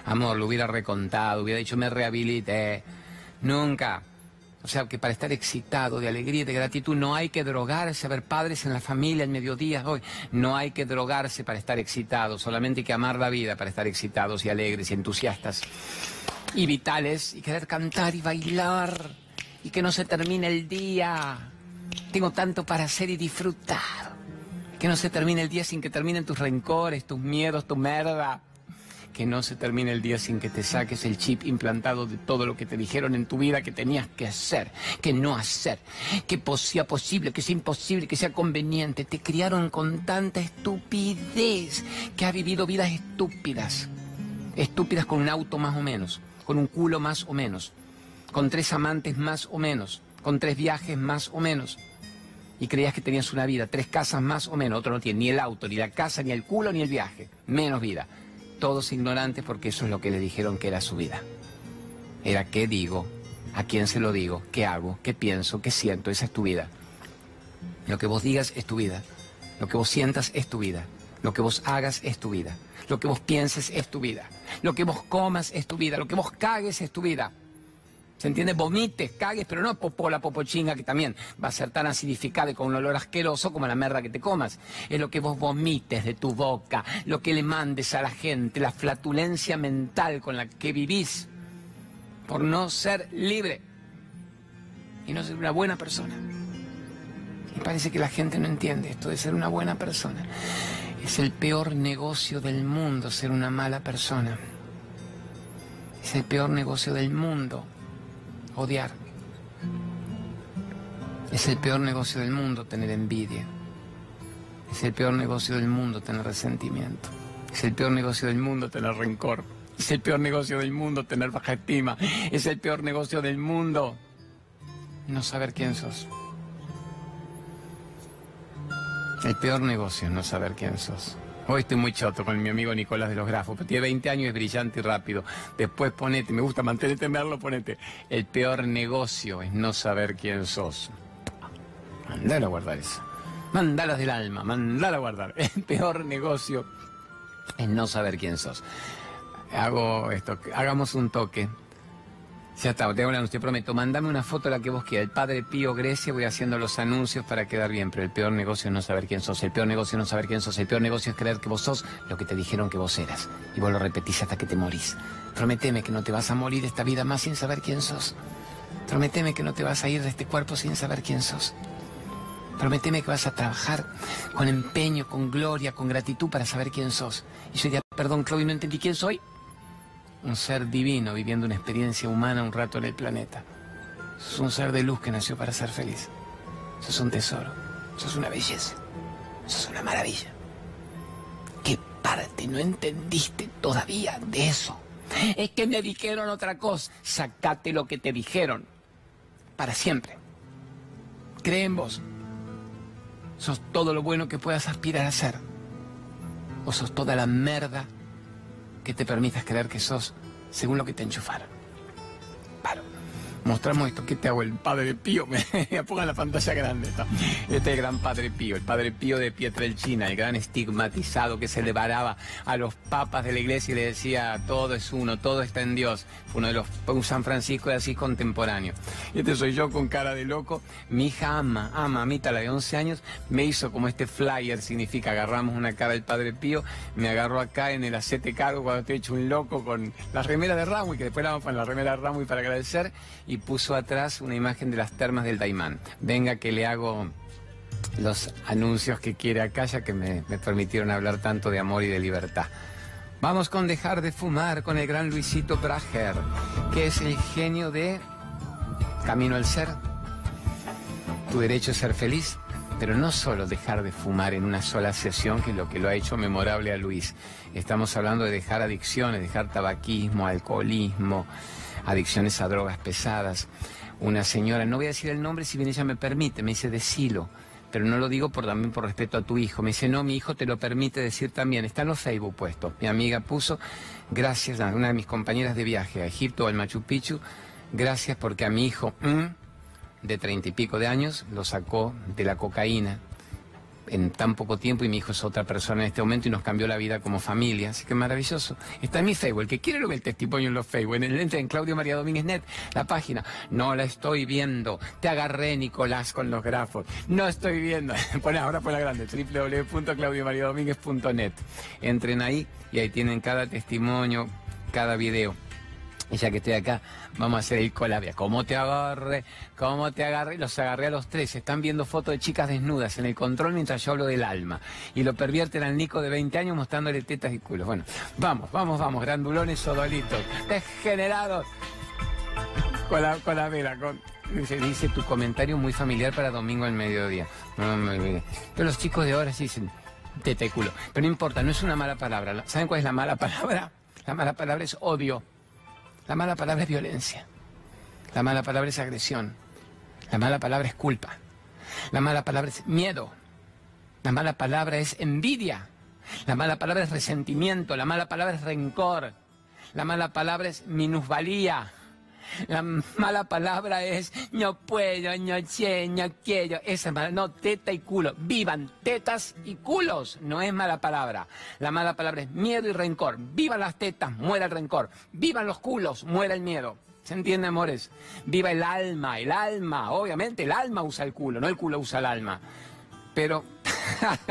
[SPEAKER 1] Amor, lo hubiera recontado, hubiera dicho me rehabilité. Nunca. O sea, que para estar excitado de alegría y de gratitud no hay que drogarse, a ver padres en la familia el mediodía hoy. No hay que drogarse para estar excitado, solamente hay que amar la vida para estar excitados y alegres y entusiastas y vitales y querer cantar y bailar y que no se termine el día. Tengo tanto para hacer y disfrutar. Que no se termine el día sin que terminen tus rencores, tus miedos, tu merda. Que no se termine el día sin que te saques el chip implantado de todo lo que te dijeron en tu vida que tenías que hacer, que no hacer, que sea posible, que sea imposible, que sea conveniente. Te criaron con tanta estupidez que ha vivido vidas estúpidas. Estúpidas con un auto más o menos, con un culo más o menos, con tres amantes más o menos, con tres viajes más o menos. Y creías que tenías una vida, tres casas más o menos, otro no tiene ni el auto, ni la casa, ni el culo, ni el viaje, menos vida. Todos ignorantes porque eso es lo que le dijeron que era su vida. Era qué digo, a quién se lo digo, qué hago, qué pienso, qué siento, esa es tu vida. Lo que vos digas es tu vida, lo que vos sientas es tu vida, lo que vos hagas es tu vida, lo que vos pienses es tu vida, lo que vos comas es tu vida, lo que vos cagues es tu vida. ¿Se entiende? Vomites, cagues, pero no popola, popochinga, que también va a ser tan acidificada y con un olor asqueroso como la merda que te comas. Es lo que vos vomites de tu boca, lo que le mandes a la gente, la flatulencia mental con la que vivís por no ser libre y no ser una buena persona. Y parece que la gente no entiende esto de ser una buena persona. Es el peor negocio del mundo ser una mala persona. Es el peor negocio del mundo odiar. Es el peor negocio del mundo tener envidia. Es el peor negocio del mundo tener resentimiento. Es el peor negocio del mundo tener rencor. Es el peor negocio del mundo tener baja estima. Es el peor negocio del mundo no saber quién sos. El peor negocio es no saber quién sos. Hoy estoy muy choto con mi amigo Nicolás de los Grafos, pero tiene 20 años, es brillante y rápido. Después ponete, me gusta mantenerte en verlo, ponete. El peor negocio es no saber quién sos. Mandala a guardar eso. Mandalas del alma, mandala a guardar. El peor negocio es no saber quién sos. Hago esto, hagamos un toque. Ya está, te hago anuncio, prometo. Mándame una foto de la que vos quieras. El padre Pío Grecia, voy haciendo los anuncios para quedar bien, pero el peor negocio es no saber quién sos. El peor negocio es no saber quién sos. El peor negocio es creer que vos sos lo que te dijeron que vos eras. Y vos lo repetís hasta que te morís. Prométeme que no te vas a morir esta vida más sin saber quién sos. Prométeme que no te vas a ir de este cuerpo sin saber quién sos. Prométeme que vas a trabajar con empeño, con gloria, con gratitud para saber quién sos. Y yo diría, perdón, Chloe, no entendí quién soy un ser divino viviendo una experiencia humana un rato en el planeta. es un ser de luz que nació para ser feliz. Eso es un tesoro. Eso es una belleza. Eso es una maravilla. ¿Qué parte no entendiste todavía de eso? Es que me dijeron otra cosa. Sacate lo que te dijeron. Para siempre. Cree en vos. Sos todo lo bueno que puedas aspirar a ser. O sos toda la merda que te permitas creer que sos según lo que te enchufaron. Mostramos esto que te hago el Padre Pío. Me pongan la pantalla grande. Esta. Este es el gran Padre Pío, el Padre Pío de Pietrelcina, el gran estigmatizado que se le varaba a los papas de la iglesia y le decía todo es uno, todo está en Dios. Uno de los un San Francisco de así contemporáneo. Este soy yo con cara de loco. Mi hija ama, ama, mamita, la de 11 años, me hizo como este flyer, significa agarramos una cara del Padre Pío, me agarró acá en el acete cargo cuando estoy hecho un loco con la remera de y que después la vamos a poner la remera de y para agradecer, y puso atrás una imagen de las termas del Daimán. Venga que le hago los anuncios que quiere acá, ya que me, permitieron hablar tanto de amor y de libertad. Vamos con Dejar de Fumar con el gran Luisito Brager, que es el genio de Camino al Ser. Tu derecho a ser feliz, pero no solo dejar de fumar en una sola sesión, que es lo que lo ha hecho memorable a Luis. Estamos hablando de dejar adicciones, dejar tabaquismo, alcoholismo, adicciones a drogas pesadas. Una señora, no voy a decir el nombre si bien ella me permite, me dice decilo pero no lo digo por, también por respeto a tu hijo. Me dice, no, mi hijo te lo permite decir también. Está en los Facebook puestos. Mi amiga puso, gracias a una de mis compañeras de viaje a Egipto o al Machu Picchu, gracias porque a mi hijo mm, de treinta y pico de años lo sacó de la cocaína en tan poco tiempo y mi hijo es otra persona en este momento y nos cambió la vida como familia. Así que maravilloso. Está en mi Facebook. El que quiere lo ve el testimonio en los Facebook. En el en Claudio María Domínguez Net, la página. No la estoy viendo. Te agarré, Nicolás, con los grafos. No estoy viendo. Ahora por la grande, www.claudiomariadomínguez.net. Entren ahí y ahí tienen cada testimonio, cada video. Y ya que estoy acá, vamos a hacer el. ¿Cómo te agarre? ¿Cómo te agarre? Los agarré a los tres. Están viendo fotos de chicas desnudas en el control mientras yo hablo del alma. Y lo pervierten al Nico de 20 años mostrándole tetas y culos. Bueno, vamos, vamos, vamos. Grandulones sodolitos. Degenerados. Con la, con la vela, con... Dice, dice, tu comentario muy familiar para domingo al mediodía. No me olvidé. Pero los chicos de ahora sí dicen teta y culo. Pero no importa, no es una mala palabra. ¿Saben cuál es la mala palabra? La mala palabra es odio. La mala palabra es violencia. La mala palabra es agresión. La mala palabra es culpa. La mala palabra es miedo. La mala palabra es envidia. La mala palabra es resentimiento. La mala palabra es rencor. La mala palabra es minusvalía. La mala palabra es no puedo, no sé, no quiero. Esa es mala. No, teta y culo. Vivan tetas y culos. No es mala palabra. La mala palabra es miedo y rencor. Vivan las tetas, muera el rencor. Vivan los culos, muera el miedo. ¿Se entiende, amores? Viva el alma, el alma. Obviamente, el alma usa el culo, no el culo usa el alma. Pero,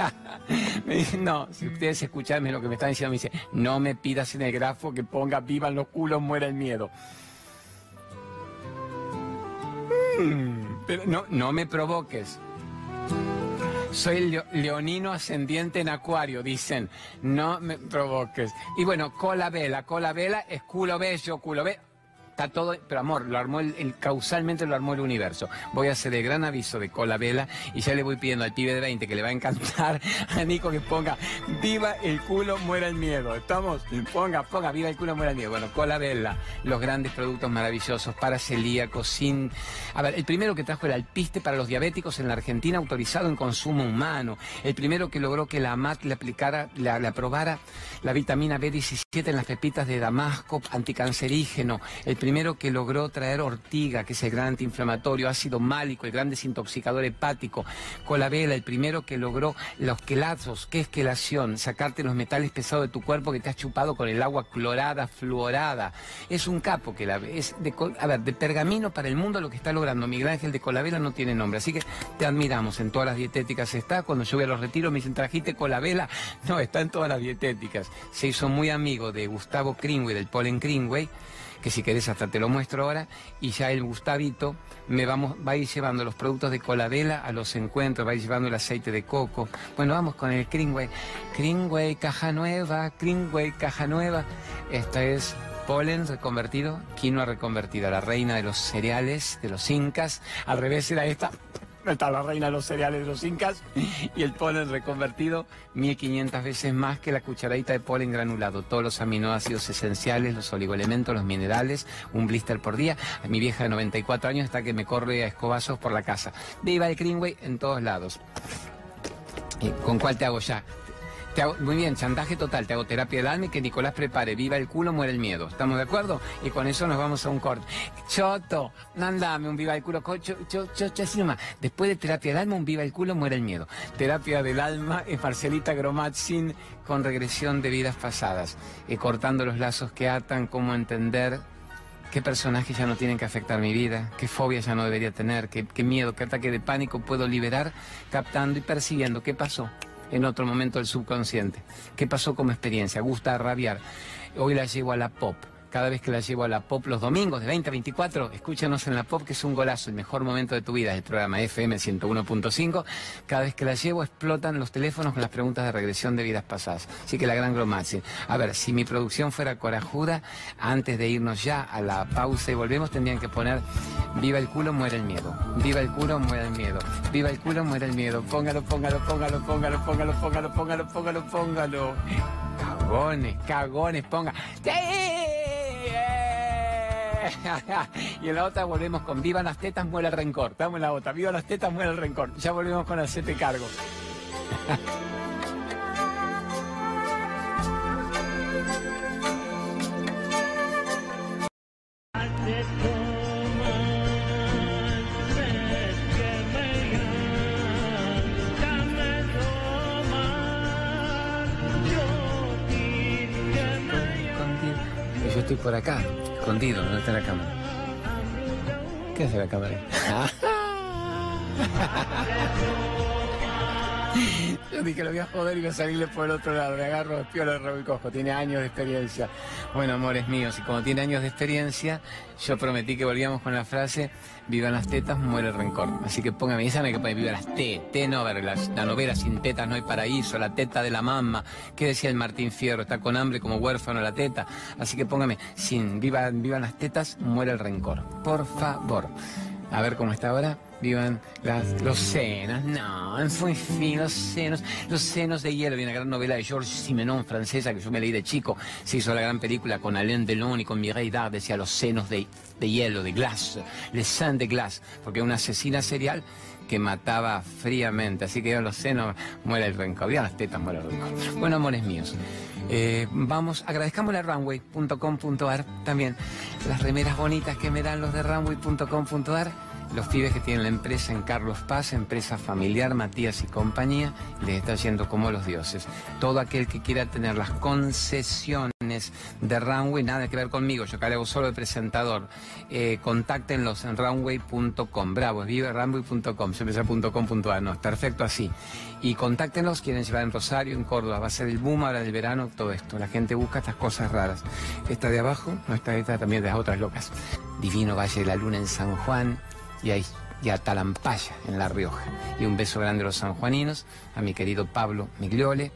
[SPEAKER 1] no, si ustedes escuchan lo que me están diciendo, me dice, no me pidas en el grafo que ponga vivan los culos, muera el miedo. No, no me provoques. Soy leonino ascendiente en acuario, dicen. No me provoques. Y bueno, cola vela. Cola vela es culo bello, culo bello está todo, pero amor, lo armó el, causalmente lo armó el universo. Voy a hacer el gran aviso de cola vela y ya le voy pidiendo al pibe de 20 que le va a encantar a Nico que ponga viva el culo, muera el miedo. ¿Estamos? Ponga, ponga, viva el culo, muera el miedo. Bueno, cola vela, los grandes productos maravillosos para celíacos, sin... A ver, el primero que trajo el alpiste para los diabéticos en la Argentina autorizado en consumo humano. El primero que logró que la AMAT le aplicara, le, aprobara la vitamina B17 en las pepitas de Damasco, anticancerígeno. El primero que logró traer ortiga, que es el gran antiinflamatorio, ácido málico, el gran desintoxicador hepático, colabela, el primero que logró los quelazos, que es quelación, sacarte los metales pesados de tu cuerpo que te has chupado con el agua clorada, fluorada. Es un capo que la es de, a ver, de pergamino para el mundo lo que está logrando Miguel Ángel de Colavela no tiene nombre, así que te admiramos, en todas las dietéticas está, cuando yo voy a los retiros me dicen, ¿trajiste Colavela? No, está en todas las dietéticas. Se hizo muy amigo de Gustavo Greenway, del Polen Greenway, que si querés hasta te lo muestro ahora, y ya el Gustavito me vamos, va a ir llevando los productos de colavela a los encuentros, va a ir llevando el aceite de coco. Bueno, vamos con el Greenway. Greenway, caja nueva, Greenway, caja nueva. Esta es polen reconvertido, quinoa reconvertida, la reina de los cereales, de los incas. Al revés era esta, está la reina los cereales de los incas y el polen reconvertido 1500 veces más que la cucharadita de polen granulado. Todos los aminoácidos esenciales, los oligoelementos, los minerales, un blister por día. A mi vieja de 94 años está que me corre a escobazos por la casa. Viva el Greenway en todos lados. ¿Con cuál te hago ya? Muy bien, chantaje total, te hago terapia del alma y que Nicolás prepare, viva el culo, muere el miedo. ¿Estamos de acuerdo? Y con eso nos vamos a un corte. Choto, andame un viva el culo, cho, cho, cho. Después de terapia del alma, un viva el culo, muere el miedo. Terapia del alma es Marcelita Gromatzin con regresión de vidas pasadas, y cortando los lazos que atan, cómo entender qué personajes ya no tienen que afectar mi vida, qué fobia ya no debería tener, qué, qué miedo, qué ataque de pánico puedo liberar captando y percibiendo qué pasó en otro momento del subconsciente, qué pasó como experiencia, gusta rabiar. Hoy la llevo a la pop cada vez que la llevo a la pop los domingos de 20 a 24, escúchanos en la pop que es un golazo, el mejor momento de tu vida, el programa FM 101.5. Cada vez que la llevo explotan los teléfonos con las preguntas de regresión de vidas pasadas. Así que la gran gromache. A ver, si mi producción fuera corajuda, antes de irnos ya a la pausa y volvemos, tendrían que poner Viva el culo, muere el miedo. Viva el culo, muere el miedo. Viva el culo, muere el miedo. Póngalo, póngalo, póngalo, póngalo, póngalo, póngalo, póngalo, póngalo, póngalo. Cagones, cagones, ponga. y en la otra volvemos con Viva las tetas, muere el rencor. Estamos en la otra. Viva las tetas, muere el rencor. Ya volvemos con Hacete Cargo. estoy por acá escondido, ¿dónde está la cámara? ¿Qué hace la cámara? Yo dije, lo voy a joder y voy a salirle por el otro lado. Me agarro, el y cojo. Tiene años de experiencia. Bueno, amores míos, y como tiene años de experiencia, yo prometí que volvíamos con la frase, vivan las tetas, muere el rencor. Así que póngame, esa no que poner, viva las T, T no, la, la novela sin tetas no hay paraíso, la teta de la mamá. ¿Qué decía el Martín Fierro? Está con hambre como huérfano la teta. Así que póngame, sin viva, vivan las tetas, muere el rencor. Por favor. A ver cómo está ahora. Vivan las, los senos. No, muy fino, los senos. Los senos de hielo. Viene una gran novela de Georges Simenon, francesa, que yo me leí de chico. Se hizo la gran película con Alain Delon y con Mireille Dard. Decía los senos de, de hielo, de glass. Les seins de glace. Porque una asesina serial que mataba fríamente. Así que los senos muere el rencor. Ya las tetas muere el rencor. Bueno, amores míos. Eh, vamos, agradezcamos a runway.com.ar también las remeras bonitas que me dan los de runway.com.ar los pibes que tienen la empresa en Carlos Paz, empresa familiar, Matías y compañía, les está yendo como los dioses. Todo aquel que quiera tener las concesiones de Runway, nada que ver conmigo, yo acá le hago solo de presentador, eh, contáctenlos en runway.com, bravo, es vive runway.com, .com.ar, no, es perfecto así. Y contáctenlos, quieren llevar en Rosario, en Córdoba, va a ser el boom ahora del verano, todo esto. La gente busca estas cosas raras. Esta de abajo, no, esta, esta también de las otras locas. Divino Valle de la Luna en San Juan, y a, y a Talampaya, en La Rioja. Y un beso grande a los sanjuaninos, a mi querido Pablo Migliole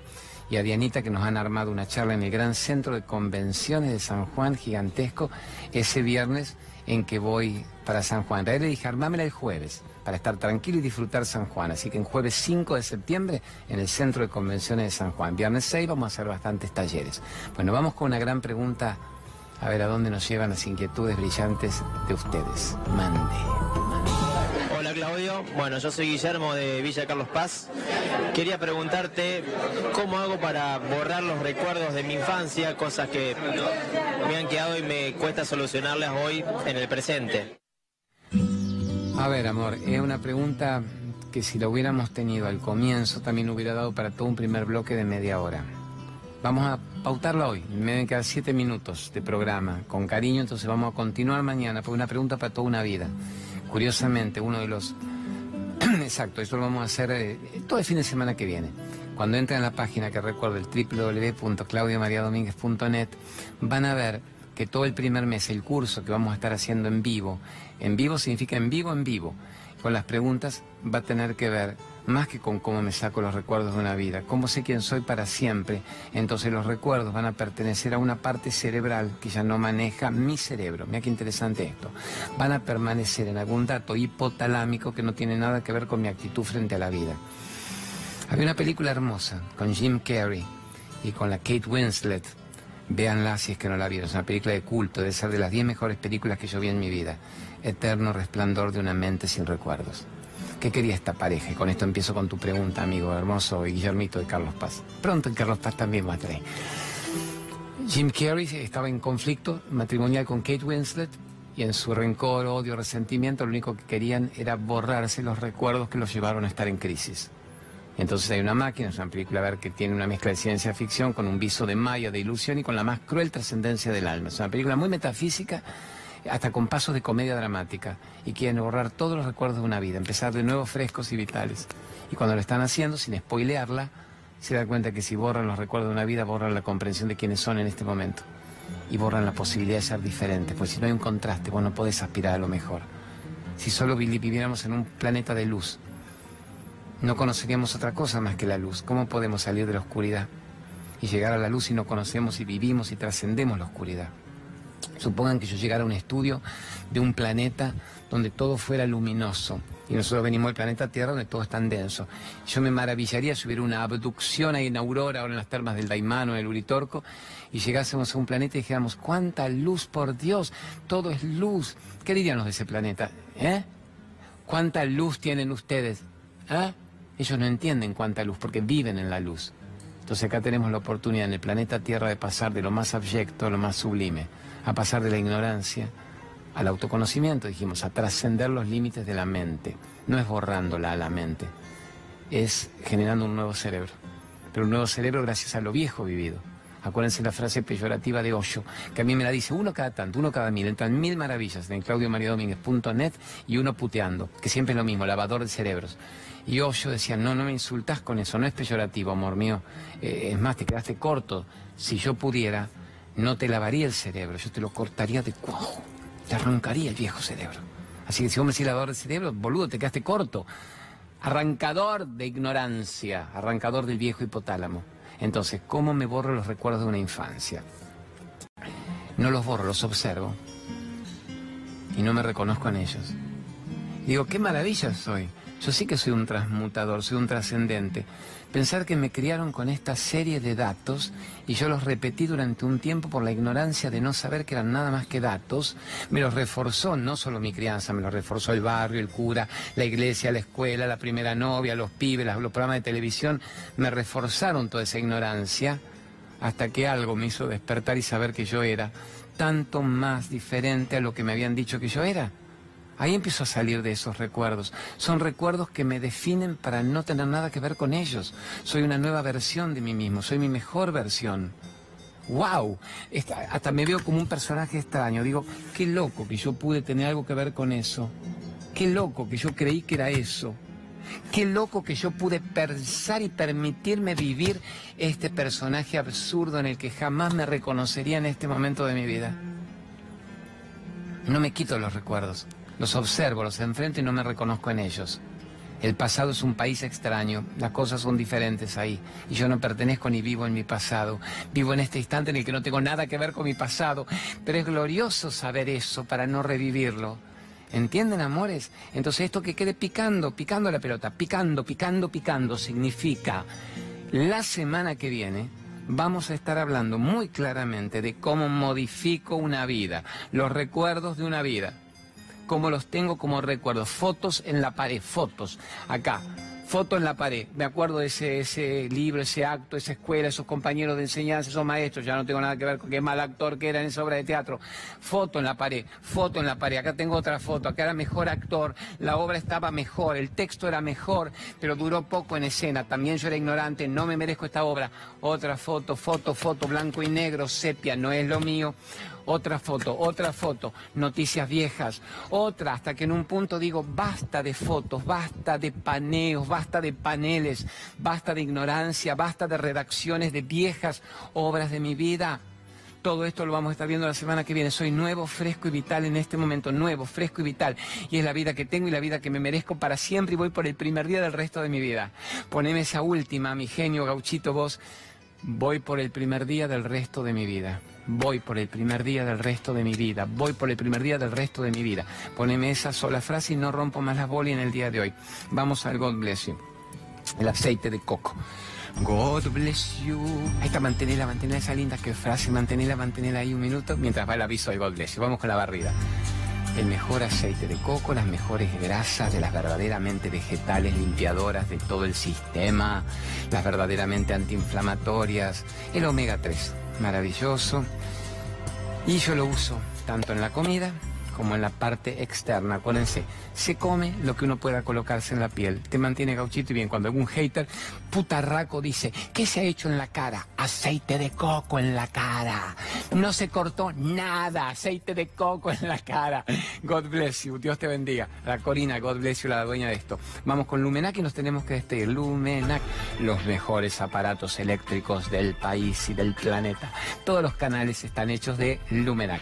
[SPEAKER 1] y a Dianita que nos han armado una charla en el gran centro de convenciones de San Juan, gigantesco, ese viernes en que voy para San Juan. En le dije, armámela el jueves, para estar tranquilo y disfrutar San Juan. Así que en jueves 5 de septiembre, en el centro de convenciones de San Juan. Viernes 6 vamos a hacer bastantes talleres. Bueno, vamos con una gran pregunta a ver a dónde nos llevan las inquietudes brillantes de ustedes. Mande.
[SPEAKER 3] Hola Claudio, bueno yo soy Guillermo de Villa Carlos Paz. Quería preguntarte cómo hago para borrar los recuerdos de mi infancia, cosas que me han quedado y me cuesta solucionarlas hoy en el presente.
[SPEAKER 1] A ver, amor, es una pregunta que si la hubiéramos tenido al comienzo también hubiera dado para todo un primer bloque de media hora. Vamos a pautarla hoy. Me deben quedar siete minutos de programa. Con cariño, entonces vamos a continuar mañana. Fue una pregunta para toda una vida. Curiosamente, uno de los... Exacto, eso lo vamos a hacer eh, todo el fin de semana que viene. Cuando entren en la página que recuerdo, el www.claudiamariadomínguez.net, van a ver que todo el primer mes, el curso que vamos a estar haciendo en vivo, en vivo significa en vivo, en vivo, con las preguntas va a tener que ver más que con cómo me saco los recuerdos de una vida, cómo sé quién soy para siempre. Entonces los recuerdos van a pertenecer a una parte cerebral que ya no maneja mi cerebro. Mira qué interesante esto. Van a permanecer en algún dato hipotalámico que no tiene nada que ver con mi actitud frente a la vida. Había una película hermosa con Jim Carrey y con la Kate Winslet. Véanla si es que no la vieron. Es una película de culto, debe ser de las 10 mejores películas que yo vi en mi vida. Eterno resplandor de una mente sin recuerdos ¿Qué quería esta pareja? Y con esto empiezo con tu pregunta, amigo hermoso Guillermito de Carlos Paz. Pronto en Carlos Paz también va a traer. Jim Carrey estaba en conflicto matrimonial con Kate Winslet y en su rencor, odio, resentimiento, lo único que querían era borrarse los recuerdos que los llevaron a estar en crisis. Entonces hay una máquina, es una película a ver que tiene una mezcla de ciencia ficción con un viso de maya, de ilusión y con la más cruel trascendencia del alma. Es una película muy metafísica, hasta con pasos de comedia dramática. Y quieren borrar todos los recuerdos de una vida, empezar de nuevo frescos y vitales. Y cuando lo están haciendo, sin spoilearla, se da cuenta que si borran los recuerdos de una vida, borran la comprensión de quiénes son en este momento. Y borran la posibilidad de ser diferentes, pues si no hay un contraste, vos no podés aspirar a lo mejor. Si solo viviéramos en un planeta de luz, no conoceríamos otra cosa más que la luz. ¿Cómo podemos salir de la oscuridad y llegar a la luz si no conocemos y vivimos y trascendemos la oscuridad? Supongan que yo llegara a un estudio de un planeta donde todo fuera luminoso. Y nosotros venimos del planeta Tierra donde todo es tan denso. Yo me maravillaría si hubiera una abducción ahí en Aurora o en las termas del Daimano, en el Uritorco, y llegásemos a un planeta y dijéramos, ¡cuánta luz, por Dios! Todo es luz. ¿Qué dirían los de ese planeta? ¿Eh? ¿Cuánta luz tienen ustedes? ¿Eh? Ellos no entienden cuánta luz porque viven en la luz. Entonces acá tenemos la oportunidad en el planeta Tierra de pasar de lo más abyecto a lo más sublime, a pasar de la ignorancia al autoconocimiento, dijimos, a trascender los límites de la mente. No es borrándola a la mente, es generando un nuevo cerebro. Pero un nuevo cerebro gracias a lo viejo vivido. Acuérdense la frase peyorativa de Osho, que a mí me la dice uno cada tanto, uno cada mil. Entran mil maravillas en claudiomariadomínguez.net y uno puteando, que siempre es lo mismo, lavador de cerebros. Y Osho decía, no, no me insultas con eso, no es peyorativo, amor mío. Eh, es más, te quedaste corto. Si yo pudiera, no te lavaría el cerebro, yo te lo cortaría de cuajo, te arrancaría el viejo cerebro. Así que si vos me decís lavador de cerebro, boludo, te quedaste corto. Arrancador de ignorancia, arrancador del viejo hipotálamo. Entonces, ¿cómo me borro los recuerdos de una infancia? No los borro, los observo. Y no me reconozco en ellos. Digo, qué maravilla soy. Yo sí que soy un transmutador, soy un trascendente. Pensar que me criaron con esta serie de datos y yo los repetí durante un tiempo por la ignorancia de no saber que eran nada más que datos, me los reforzó no solo mi crianza, me los reforzó el barrio, el cura, la iglesia, la escuela, la primera novia, los pibes, los programas de televisión, me reforzaron toda esa ignorancia hasta que algo me hizo despertar y saber que yo era tanto más diferente a lo que me habían dicho que yo era. Ahí empiezo a salir de esos recuerdos. Son recuerdos que me definen para no tener nada que ver con ellos. Soy una nueva versión de mí mismo, soy mi mejor versión. ¡Wow! hasta me veo como un personaje extraño. Digo, qué loco que yo pude tener algo que ver con eso. Qué loco que yo creí que era eso. Qué loco que yo pude pensar y permitirme vivir este personaje absurdo en el que jamás me reconocería en este momento de mi vida. No me quito los recuerdos. Los observo, los enfrento y no me reconozco en ellos. El pasado es un país extraño, las cosas son diferentes ahí. Y yo no pertenezco ni vivo en mi pasado. Vivo en este instante en el que no tengo nada que ver con mi pasado. Pero es glorioso saber eso para no revivirlo. ¿Entienden, amores? Entonces esto que quede picando, picando la pelota, picando, picando, picando, significa la semana que viene vamos a estar hablando muy claramente de cómo modifico una vida, los recuerdos de una vida como los tengo como recuerdos. Fotos en la pared, fotos, acá. Foto en la pared. Me acuerdo de ese, ese libro, ese acto, esa escuela, esos compañeros de enseñanza, esos maestros. Ya no tengo nada que ver con qué mal actor que era en esa obra de teatro. Foto en la pared, foto en la pared. Acá tengo otra foto. Acá era mejor actor. La obra estaba mejor, el texto era mejor, pero duró poco en escena. También yo era ignorante, no me merezco esta obra. Otra foto, foto, foto, blanco y negro, sepia, no es lo mío otra foto, otra foto, noticias viejas, otra, hasta que en un punto digo, basta de fotos, basta de paneos, basta de paneles, basta de ignorancia, basta de redacciones de viejas obras de mi vida. Todo esto lo vamos a estar viendo la semana que viene. Soy nuevo, fresco y vital en este momento, nuevo, fresco y vital. Y es la vida que tengo y la vida que me merezco para siempre y voy por el primer día del resto de mi vida. Poneme esa última, mi genio, gauchito, vos. Voy por el primer día del resto de mi vida. Voy por el primer día del resto de mi vida. Voy por el primer di del resto de mi vida. Poneme esa sola frase y no rompo más las bolas en el día de hoy. Vamos al God bless you. El aceite de coco. God bless you. Ahí está, mantenela, mantenela esa linda que frase, mantenela, mantenela ahí un minuto mientras va el aviso de God bless you. Vamos con la barrida.
[SPEAKER 4] el mejor aceite de coco, las mejores grasas de las verdaderamente vegetales limpiadoras de todo el sistema, las verdaderamente antiinflamatorias, el omega 3, maravilloso. Y yo lo uso tanto en la comida como en la parte externa. Acuérdense, se come lo que uno pueda colocarse en la piel. Te mantiene gauchito y bien. Cuando algún hater putarraco dice, ¿qué se ha hecho en la cara? Aceite de coco en la cara. No se cortó nada, aceite de coco en la cara. God bless you, Dios te bendiga. La Corina, God bless you, la dueña de esto. Vamos con Lumenac y nos tenemos que despedir. Lumenac, los mejores aparatos eléctricos del país y del planeta. Todos los canales están hechos de Lumenac.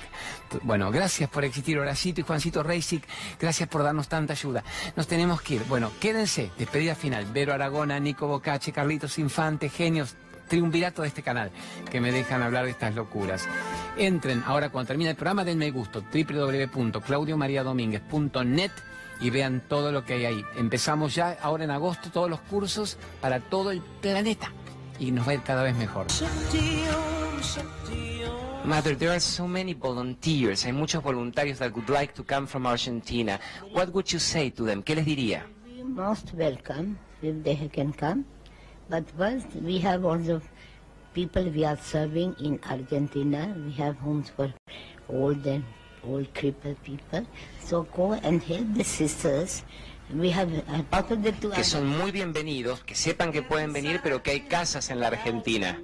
[SPEAKER 4] Bueno, gracias por existir, Horacito y Juancito Reisic. Gracias por darnos tanta ayuda. Nos tenemos que ir. Bueno, quédense. Despedida final. Vero Aragona, Nico Bocache, Carlitos Infante, genios triunvirato de este canal que me dejan hablar de estas locuras. Entren ahora cuando termine el programa, denme gusto, www.claudiomariadomínguez.net y vean todo lo que hay ahí. Empezamos ya ahora en agosto todos los cursos para todo el planeta y nos va a ir cada vez mejor. Mother, there are so many volunteers. Hay muchos voluntarios that would like to come from Argentina. What would you say to them? ¿Qué les diría?
[SPEAKER 5] Most welcome if they can come. But first, we have also people we are serving in Argentina. We have homes for old and old crippled people. So go and help the sisters. We have uh, part of the two
[SPEAKER 4] Que son muy bienvenidos, que sepan que pueden venir, pero que hay casas en la Argentina.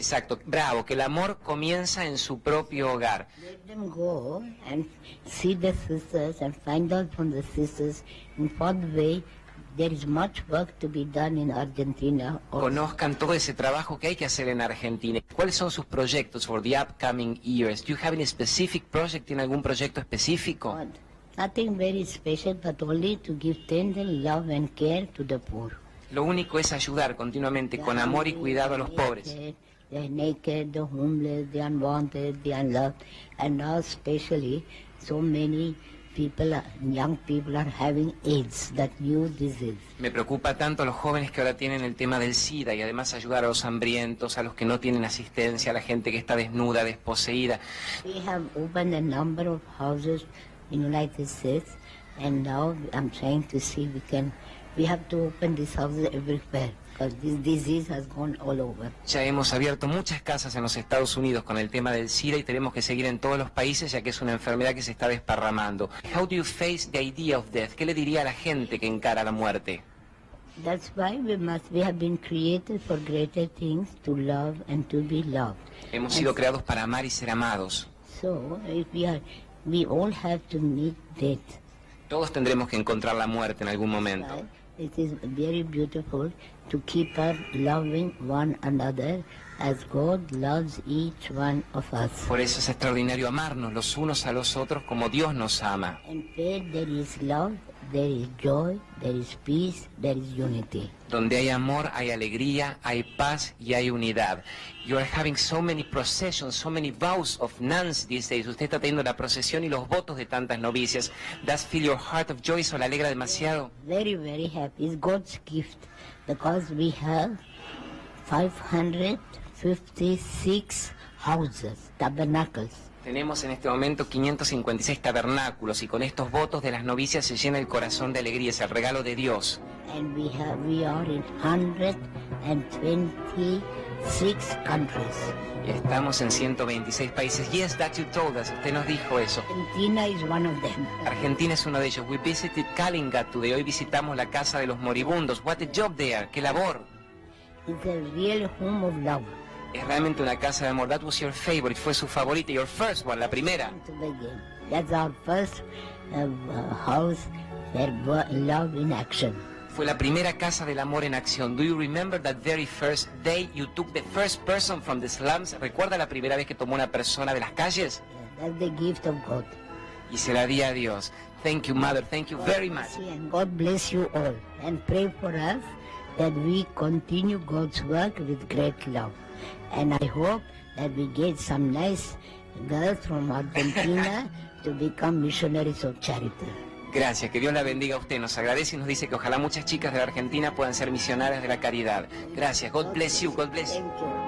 [SPEAKER 4] Exacto, bravo, que el amor comienza en su propio hogar.
[SPEAKER 5] Let them go and see the sisters and find out from the sisters in what way there is much work to be done in Argentina. also.
[SPEAKER 4] Conozcan todo ese trabajo que hay que hacer en Argentina. ¿Cuáles son sus proyectos for the upcoming years? Do you have any specific project? ¿Tiene algún proyecto específico?
[SPEAKER 5] God, Nothing very special, but only to give tender love and care to the poor.
[SPEAKER 4] Lo único es ayudar continuamente con amor y cuidado a los pobres.
[SPEAKER 5] The naked, the homeless, the unwanted, the unloved, and now especially so many people, young people are having AIDS, that new disease.
[SPEAKER 4] Me preocupa tanto los jóvenes que ahora tienen el tema del SIDA y además ayudar a los hambrientos, a los que no tienen asistencia, a la gente que está desnuda, desposeída.
[SPEAKER 5] We have opened a number of houses in United States, and now I'm trying to see we can. We have to open these houses everywhere this disease has gone all over.
[SPEAKER 4] Ya hemos abierto muchas casas en los Estados Unidos con el tema del SIDA y tenemos que seguir en todos los países ya que es una enfermedad que se está desparramando. How do you face the idea of death? ¿Qué le diría a la gente que encara la muerte?
[SPEAKER 5] That's why we must. We have been created for greater things to love and to be loved.
[SPEAKER 4] Hemos sido creados para amar y ser amados.
[SPEAKER 5] So if we are, we all have to meet death.
[SPEAKER 4] Todos tendremos que encontrar la muerte en algún momento.
[SPEAKER 5] It is very beautiful to keep on loving one another as God loves each one of us.
[SPEAKER 4] Por eso es extraordinario amarnos los unos a los otros como Dios nos ama.
[SPEAKER 5] And where there is love, there is joy, there is peace, there is unity.
[SPEAKER 4] Donde hay amor, hay alegría, hay paz y hay unidad. You are having so many processions, so many vows of nuns these days. Usted está teniendo la procesión y los votos de tantas novicias. Does fill your heart of joy? ¿Eso le alegra demasiado?
[SPEAKER 5] Very, very happy. It's God's gift because we have 556 houses, tabernacles.
[SPEAKER 4] Tenemos en este momento 556 tabernáculos y con estos votos de las novicias se llena el corazón de alegría. Es el regalo de Dios.
[SPEAKER 5] And we have we are in 126 countries.
[SPEAKER 4] Estamos en 126 países. Yes, that you told us. Usted nos dijo eso.
[SPEAKER 5] Argentina is one of them.
[SPEAKER 4] Argentina es uno de ellos. We visited Kalinga today. Hoy visitamos la casa de los moribundos. What a job there. Qué labor.
[SPEAKER 5] It's a real home of love.
[SPEAKER 4] Es realmente una casa de amor. That was your favorite. Fue su favorita. Your first one, la primera.
[SPEAKER 5] That's our first uh, uh, house where love in action.
[SPEAKER 4] Fue la primera casa del amor en acción. Do you remember that very first day you took the first person from the slums? ¿Recuerda la primera vez que tomó una persona de las calles?
[SPEAKER 5] That's the gift of God.
[SPEAKER 4] Y se la di a Dios. Thank you, Mother. Thank you very much.
[SPEAKER 5] And God bless you all. And pray for us that we continue God's work with great love. And I hope that we get some nice girls from Argentina to become missionaries of charity.
[SPEAKER 4] Gracias, que Dios la bendiga a usted. Nos agradece y nos dice que ojalá muchas chicas de la Argentina puedan ser misionarias de la caridad. Gracias, God bless you, God bless
[SPEAKER 5] you.